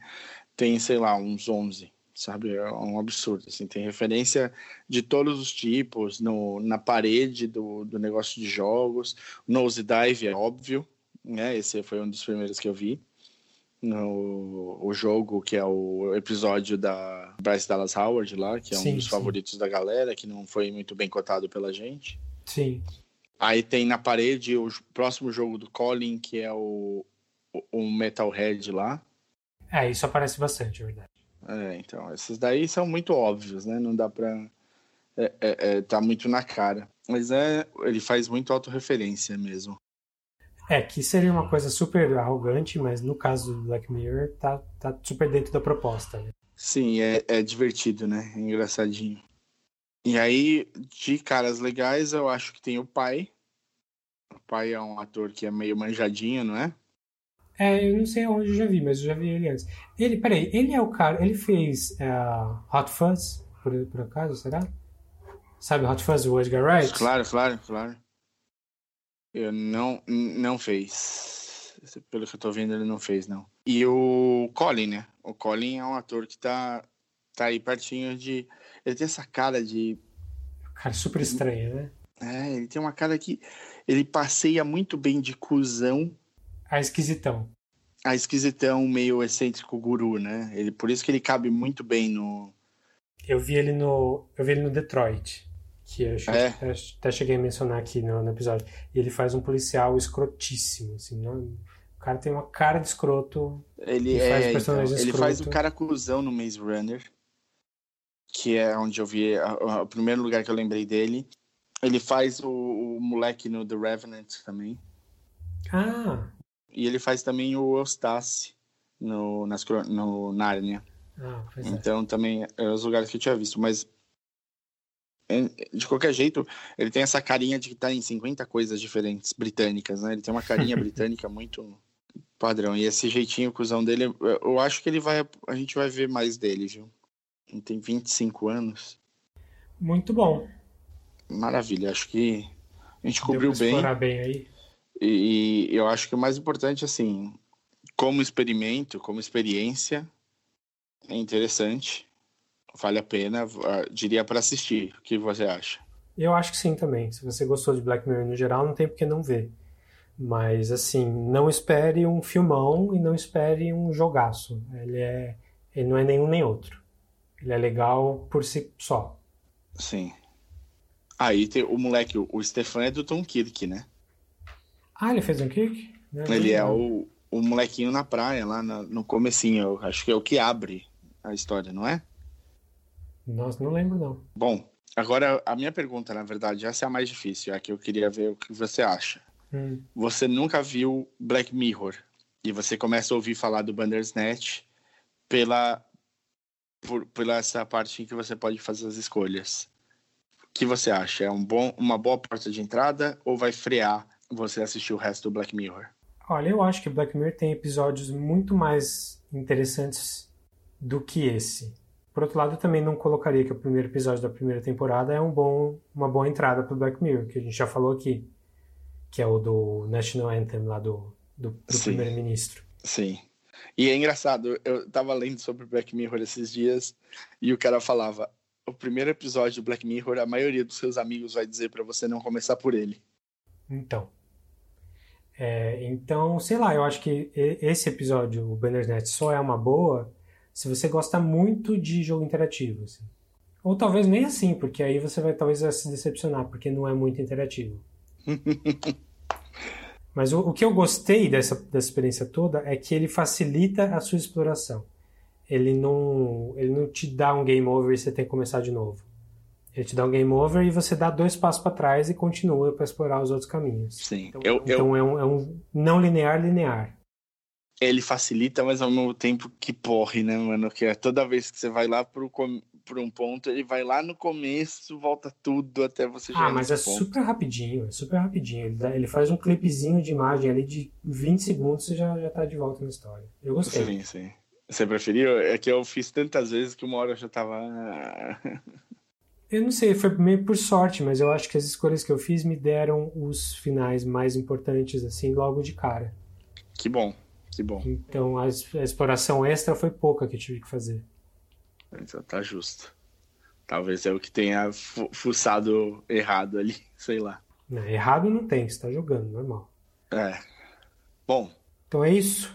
Tem, sei lá, uns 11, sabe? É um absurdo, assim. Tem referência de todos os tipos no, na parede do, do negócio de jogos. Nose Dive é óbvio, né? Esse foi um dos primeiros que eu vi. No o jogo, que é o episódio da Bryce Dallas Howard lá, que é um Sim, dos sim. favoritos da galera, que não foi muito bem cotado pela gente. Sim. Aí tem na parede o próximo jogo do Colin, que é o, o, o Metalhead lá. É, isso aparece bastante, é verdade. É, então, esses daí são muito óbvios, né? Não dá pra. É, é, é, tá muito na cara. Mas é, ele faz muito autorreferência mesmo. É, que seria uma coisa super arrogante, mas no caso do Black Mirror, tá, tá super dentro da proposta, né? Sim, é, é divertido, né? É engraçadinho. E aí, de caras legais, eu acho que tem o pai. O pai é um ator que é meio manjadinho, não é? É, eu não sei onde eu já vi, mas eu já vi ele antes. Ele, peraí, ele é o cara, ele fez é, Hot Fuzz, por, por acaso, será? Sabe Hot Fuzz, o Edgar Wright? Claro, claro, claro. Eu não, não fez. Pelo que eu tô vendo, ele não fez, não. E o Colin, né? O Colin é um ator que tá, tá aí pertinho de. Ele tem essa cara de. Cara, super estranho, né? É, ele tem uma cara que. Ele passeia muito bem de cuzão A esquisitão. a esquisitão meio excêntrico guru, né? Ele, por isso que ele cabe muito bem no. Eu vi ele no. Eu vi ele no Detroit. Que acho, É. até, até cheguei a mencionar aqui no, no episódio. E ele faz um policial escrotíssimo, assim. Não, o cara tem uma cara de escroto. Ele, é, faz então, personagem ele faz o cara cuzão no Maze Runner, que é onde eu vi a- a- o primeiro lugar que eu lembrei dele. Ele faz o, o moleque no The Revenant também. Ah. E ele faz também o Eustace no, nas, no Nárnia. Ah, pois é. Então também é os lugares que eu tinha visto, mas é, de qualquer jeito, ele tem essa carinha de que tá em 50 coisas diferentes britânicas, né? Ele tem uma carinha britânica muito padrão. E esse jeitinho cuzão dele, eu acho que ele vai. A gente vai ver mais dele, viu? Ele tem 25 anos. Muito bom. Maravilha, acho que a gente cobriu bem. bem aí. E, e eu acho que o mais importante, assim, como experimento, como experiência, é interessante, vale a pena, diria para assistir. O que você acha? Eu acho que sim também. Se você gostou de Black Mirror no geral, não tem por que não ver. Mas assim, não espere um filmão e não espere um jogaço. Ele é, ele não é nenhum nem outro. Ele é legal por si só. Sim. Aí tem o moleque, o Stefan é do Tom Kirk, né? Ah, ele fez um Kirk? Não, ele é o, o molequinho na praia, lá no, no comecinho. Eu acho que é o que abre a história, não é? Nossa, não lembro não. Bom, agora a minha pergunta, na verdade, essa é a mais difícil, é a que eu queria ver o que você acha. Hum. Você nunca viu Black Mirror e você começa a ouvir falar do Bandersnatch pela por, pela essa parte em que você pode fazer as escolhas. O que você acha? É um bom, uma boa porta de entrada ou vai frear você assistir o resto do Black Mirror? Olha, eu acho que Black Mirror tem episódios muito mais interessantes do que esse. Por outro lado, eu também não colocaria que o primeiro episódio da primeira temporada é um bom, uma boa entrada para Black Mirror, que a gente já falou aqui, que é o do National Anthem lá do, do, do primeiro-ministro. Sim. E é engraçado, eu tava lendo sobre Black Mirror esses dias e o cara falava: o primeiro episódio do Black Mirror, a maioria dos seus amigos vai dizer para você não começar por ele. Então. É, então, sei lá, eu acho que esse episódio, o Bandersnatch, só é uma boa se você gosta muito de jogo interativo. Assim. Ou talvez nem assim, porque aí você vai talvez se decepcionar, porque não é muito interativo. Mas o, o, que eu gostei dessa, dessa experiência toda é que ele facilita a sua exploração. Ele não, ele não te dá um game over e você tem que começar de novo. Ele te dá um game over e você dá dois passos para trás e continua para explorar os outros caminhos. Sim. Então, eu, então eu... É, um, é um não linear linear ele facilita, mas ao mesmo tempo que porre, né, mano? Que é toda vez que você vai lá pro, por um ponto, ele vai lá no começo, volta tudo até você chegar Ah, mas é ponto. super rapidinho, é super rapidinho. Ele, dá, ele, faz um clipezinho de imagem ali de 20 segundos e já, já tá de volta na história. Eu gostei. Sim, sim. Você preferiu? É que eu fiz tantas vezes que uma hora eu já tava. eu não sei, foi meio por sorte, mas eu acho que as escolhas que eu fiz me deram os finais mais importantes, assim, logo de cara. Que bom. Que bom. Então a, exploração extra foi pouca que eu tive que fazer. Então tá justo. Talvez é o que tenha fuçado errado ali, sei lá. Não, errado não tem, você tá jogando, normal. É. Bom. Então é isso.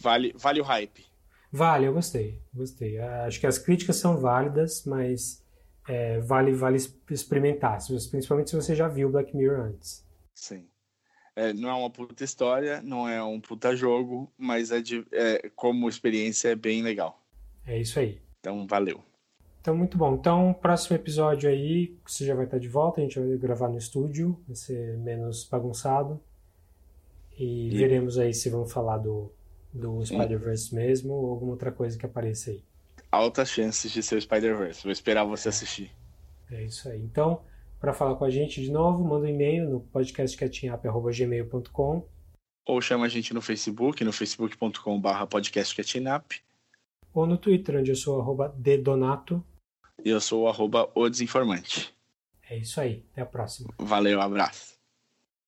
Vale, vale o hype. Vale, eu gostei. Gostei. Acho que as críticas são válidas, mas é, vale, vale experimentar, principalmente se você já viu Black Mirror antes. Sim. É, não é uma puta história, não é um puta jogo, mas é, de, é como experiência é bem legal. É isso aí. Então, valeu. Então, muito bom. Então, próximo episódio aí, você já vai estar de volta, a gente vai gravar no estúdio, vai ser menos bagunçado. E, e... veremos aí se vamos falar do, do Spider-Verse mesmo ou alguma outra coisa que apareça aí. Altas chances de ser o Spider-Verse. Vou esperar você assistir. É isso aí. Então, para falar com a gente de novo, manda um e-mail no podcastcatchingup.gmail.com ou chama a gente no Facebook, no facebook.com.br podcastcatchingup ou no Twitter, onde eu sou arroba dedonato e eu sou arroba o desinformante. É isso aí, até a próxima. Valeu, abraço.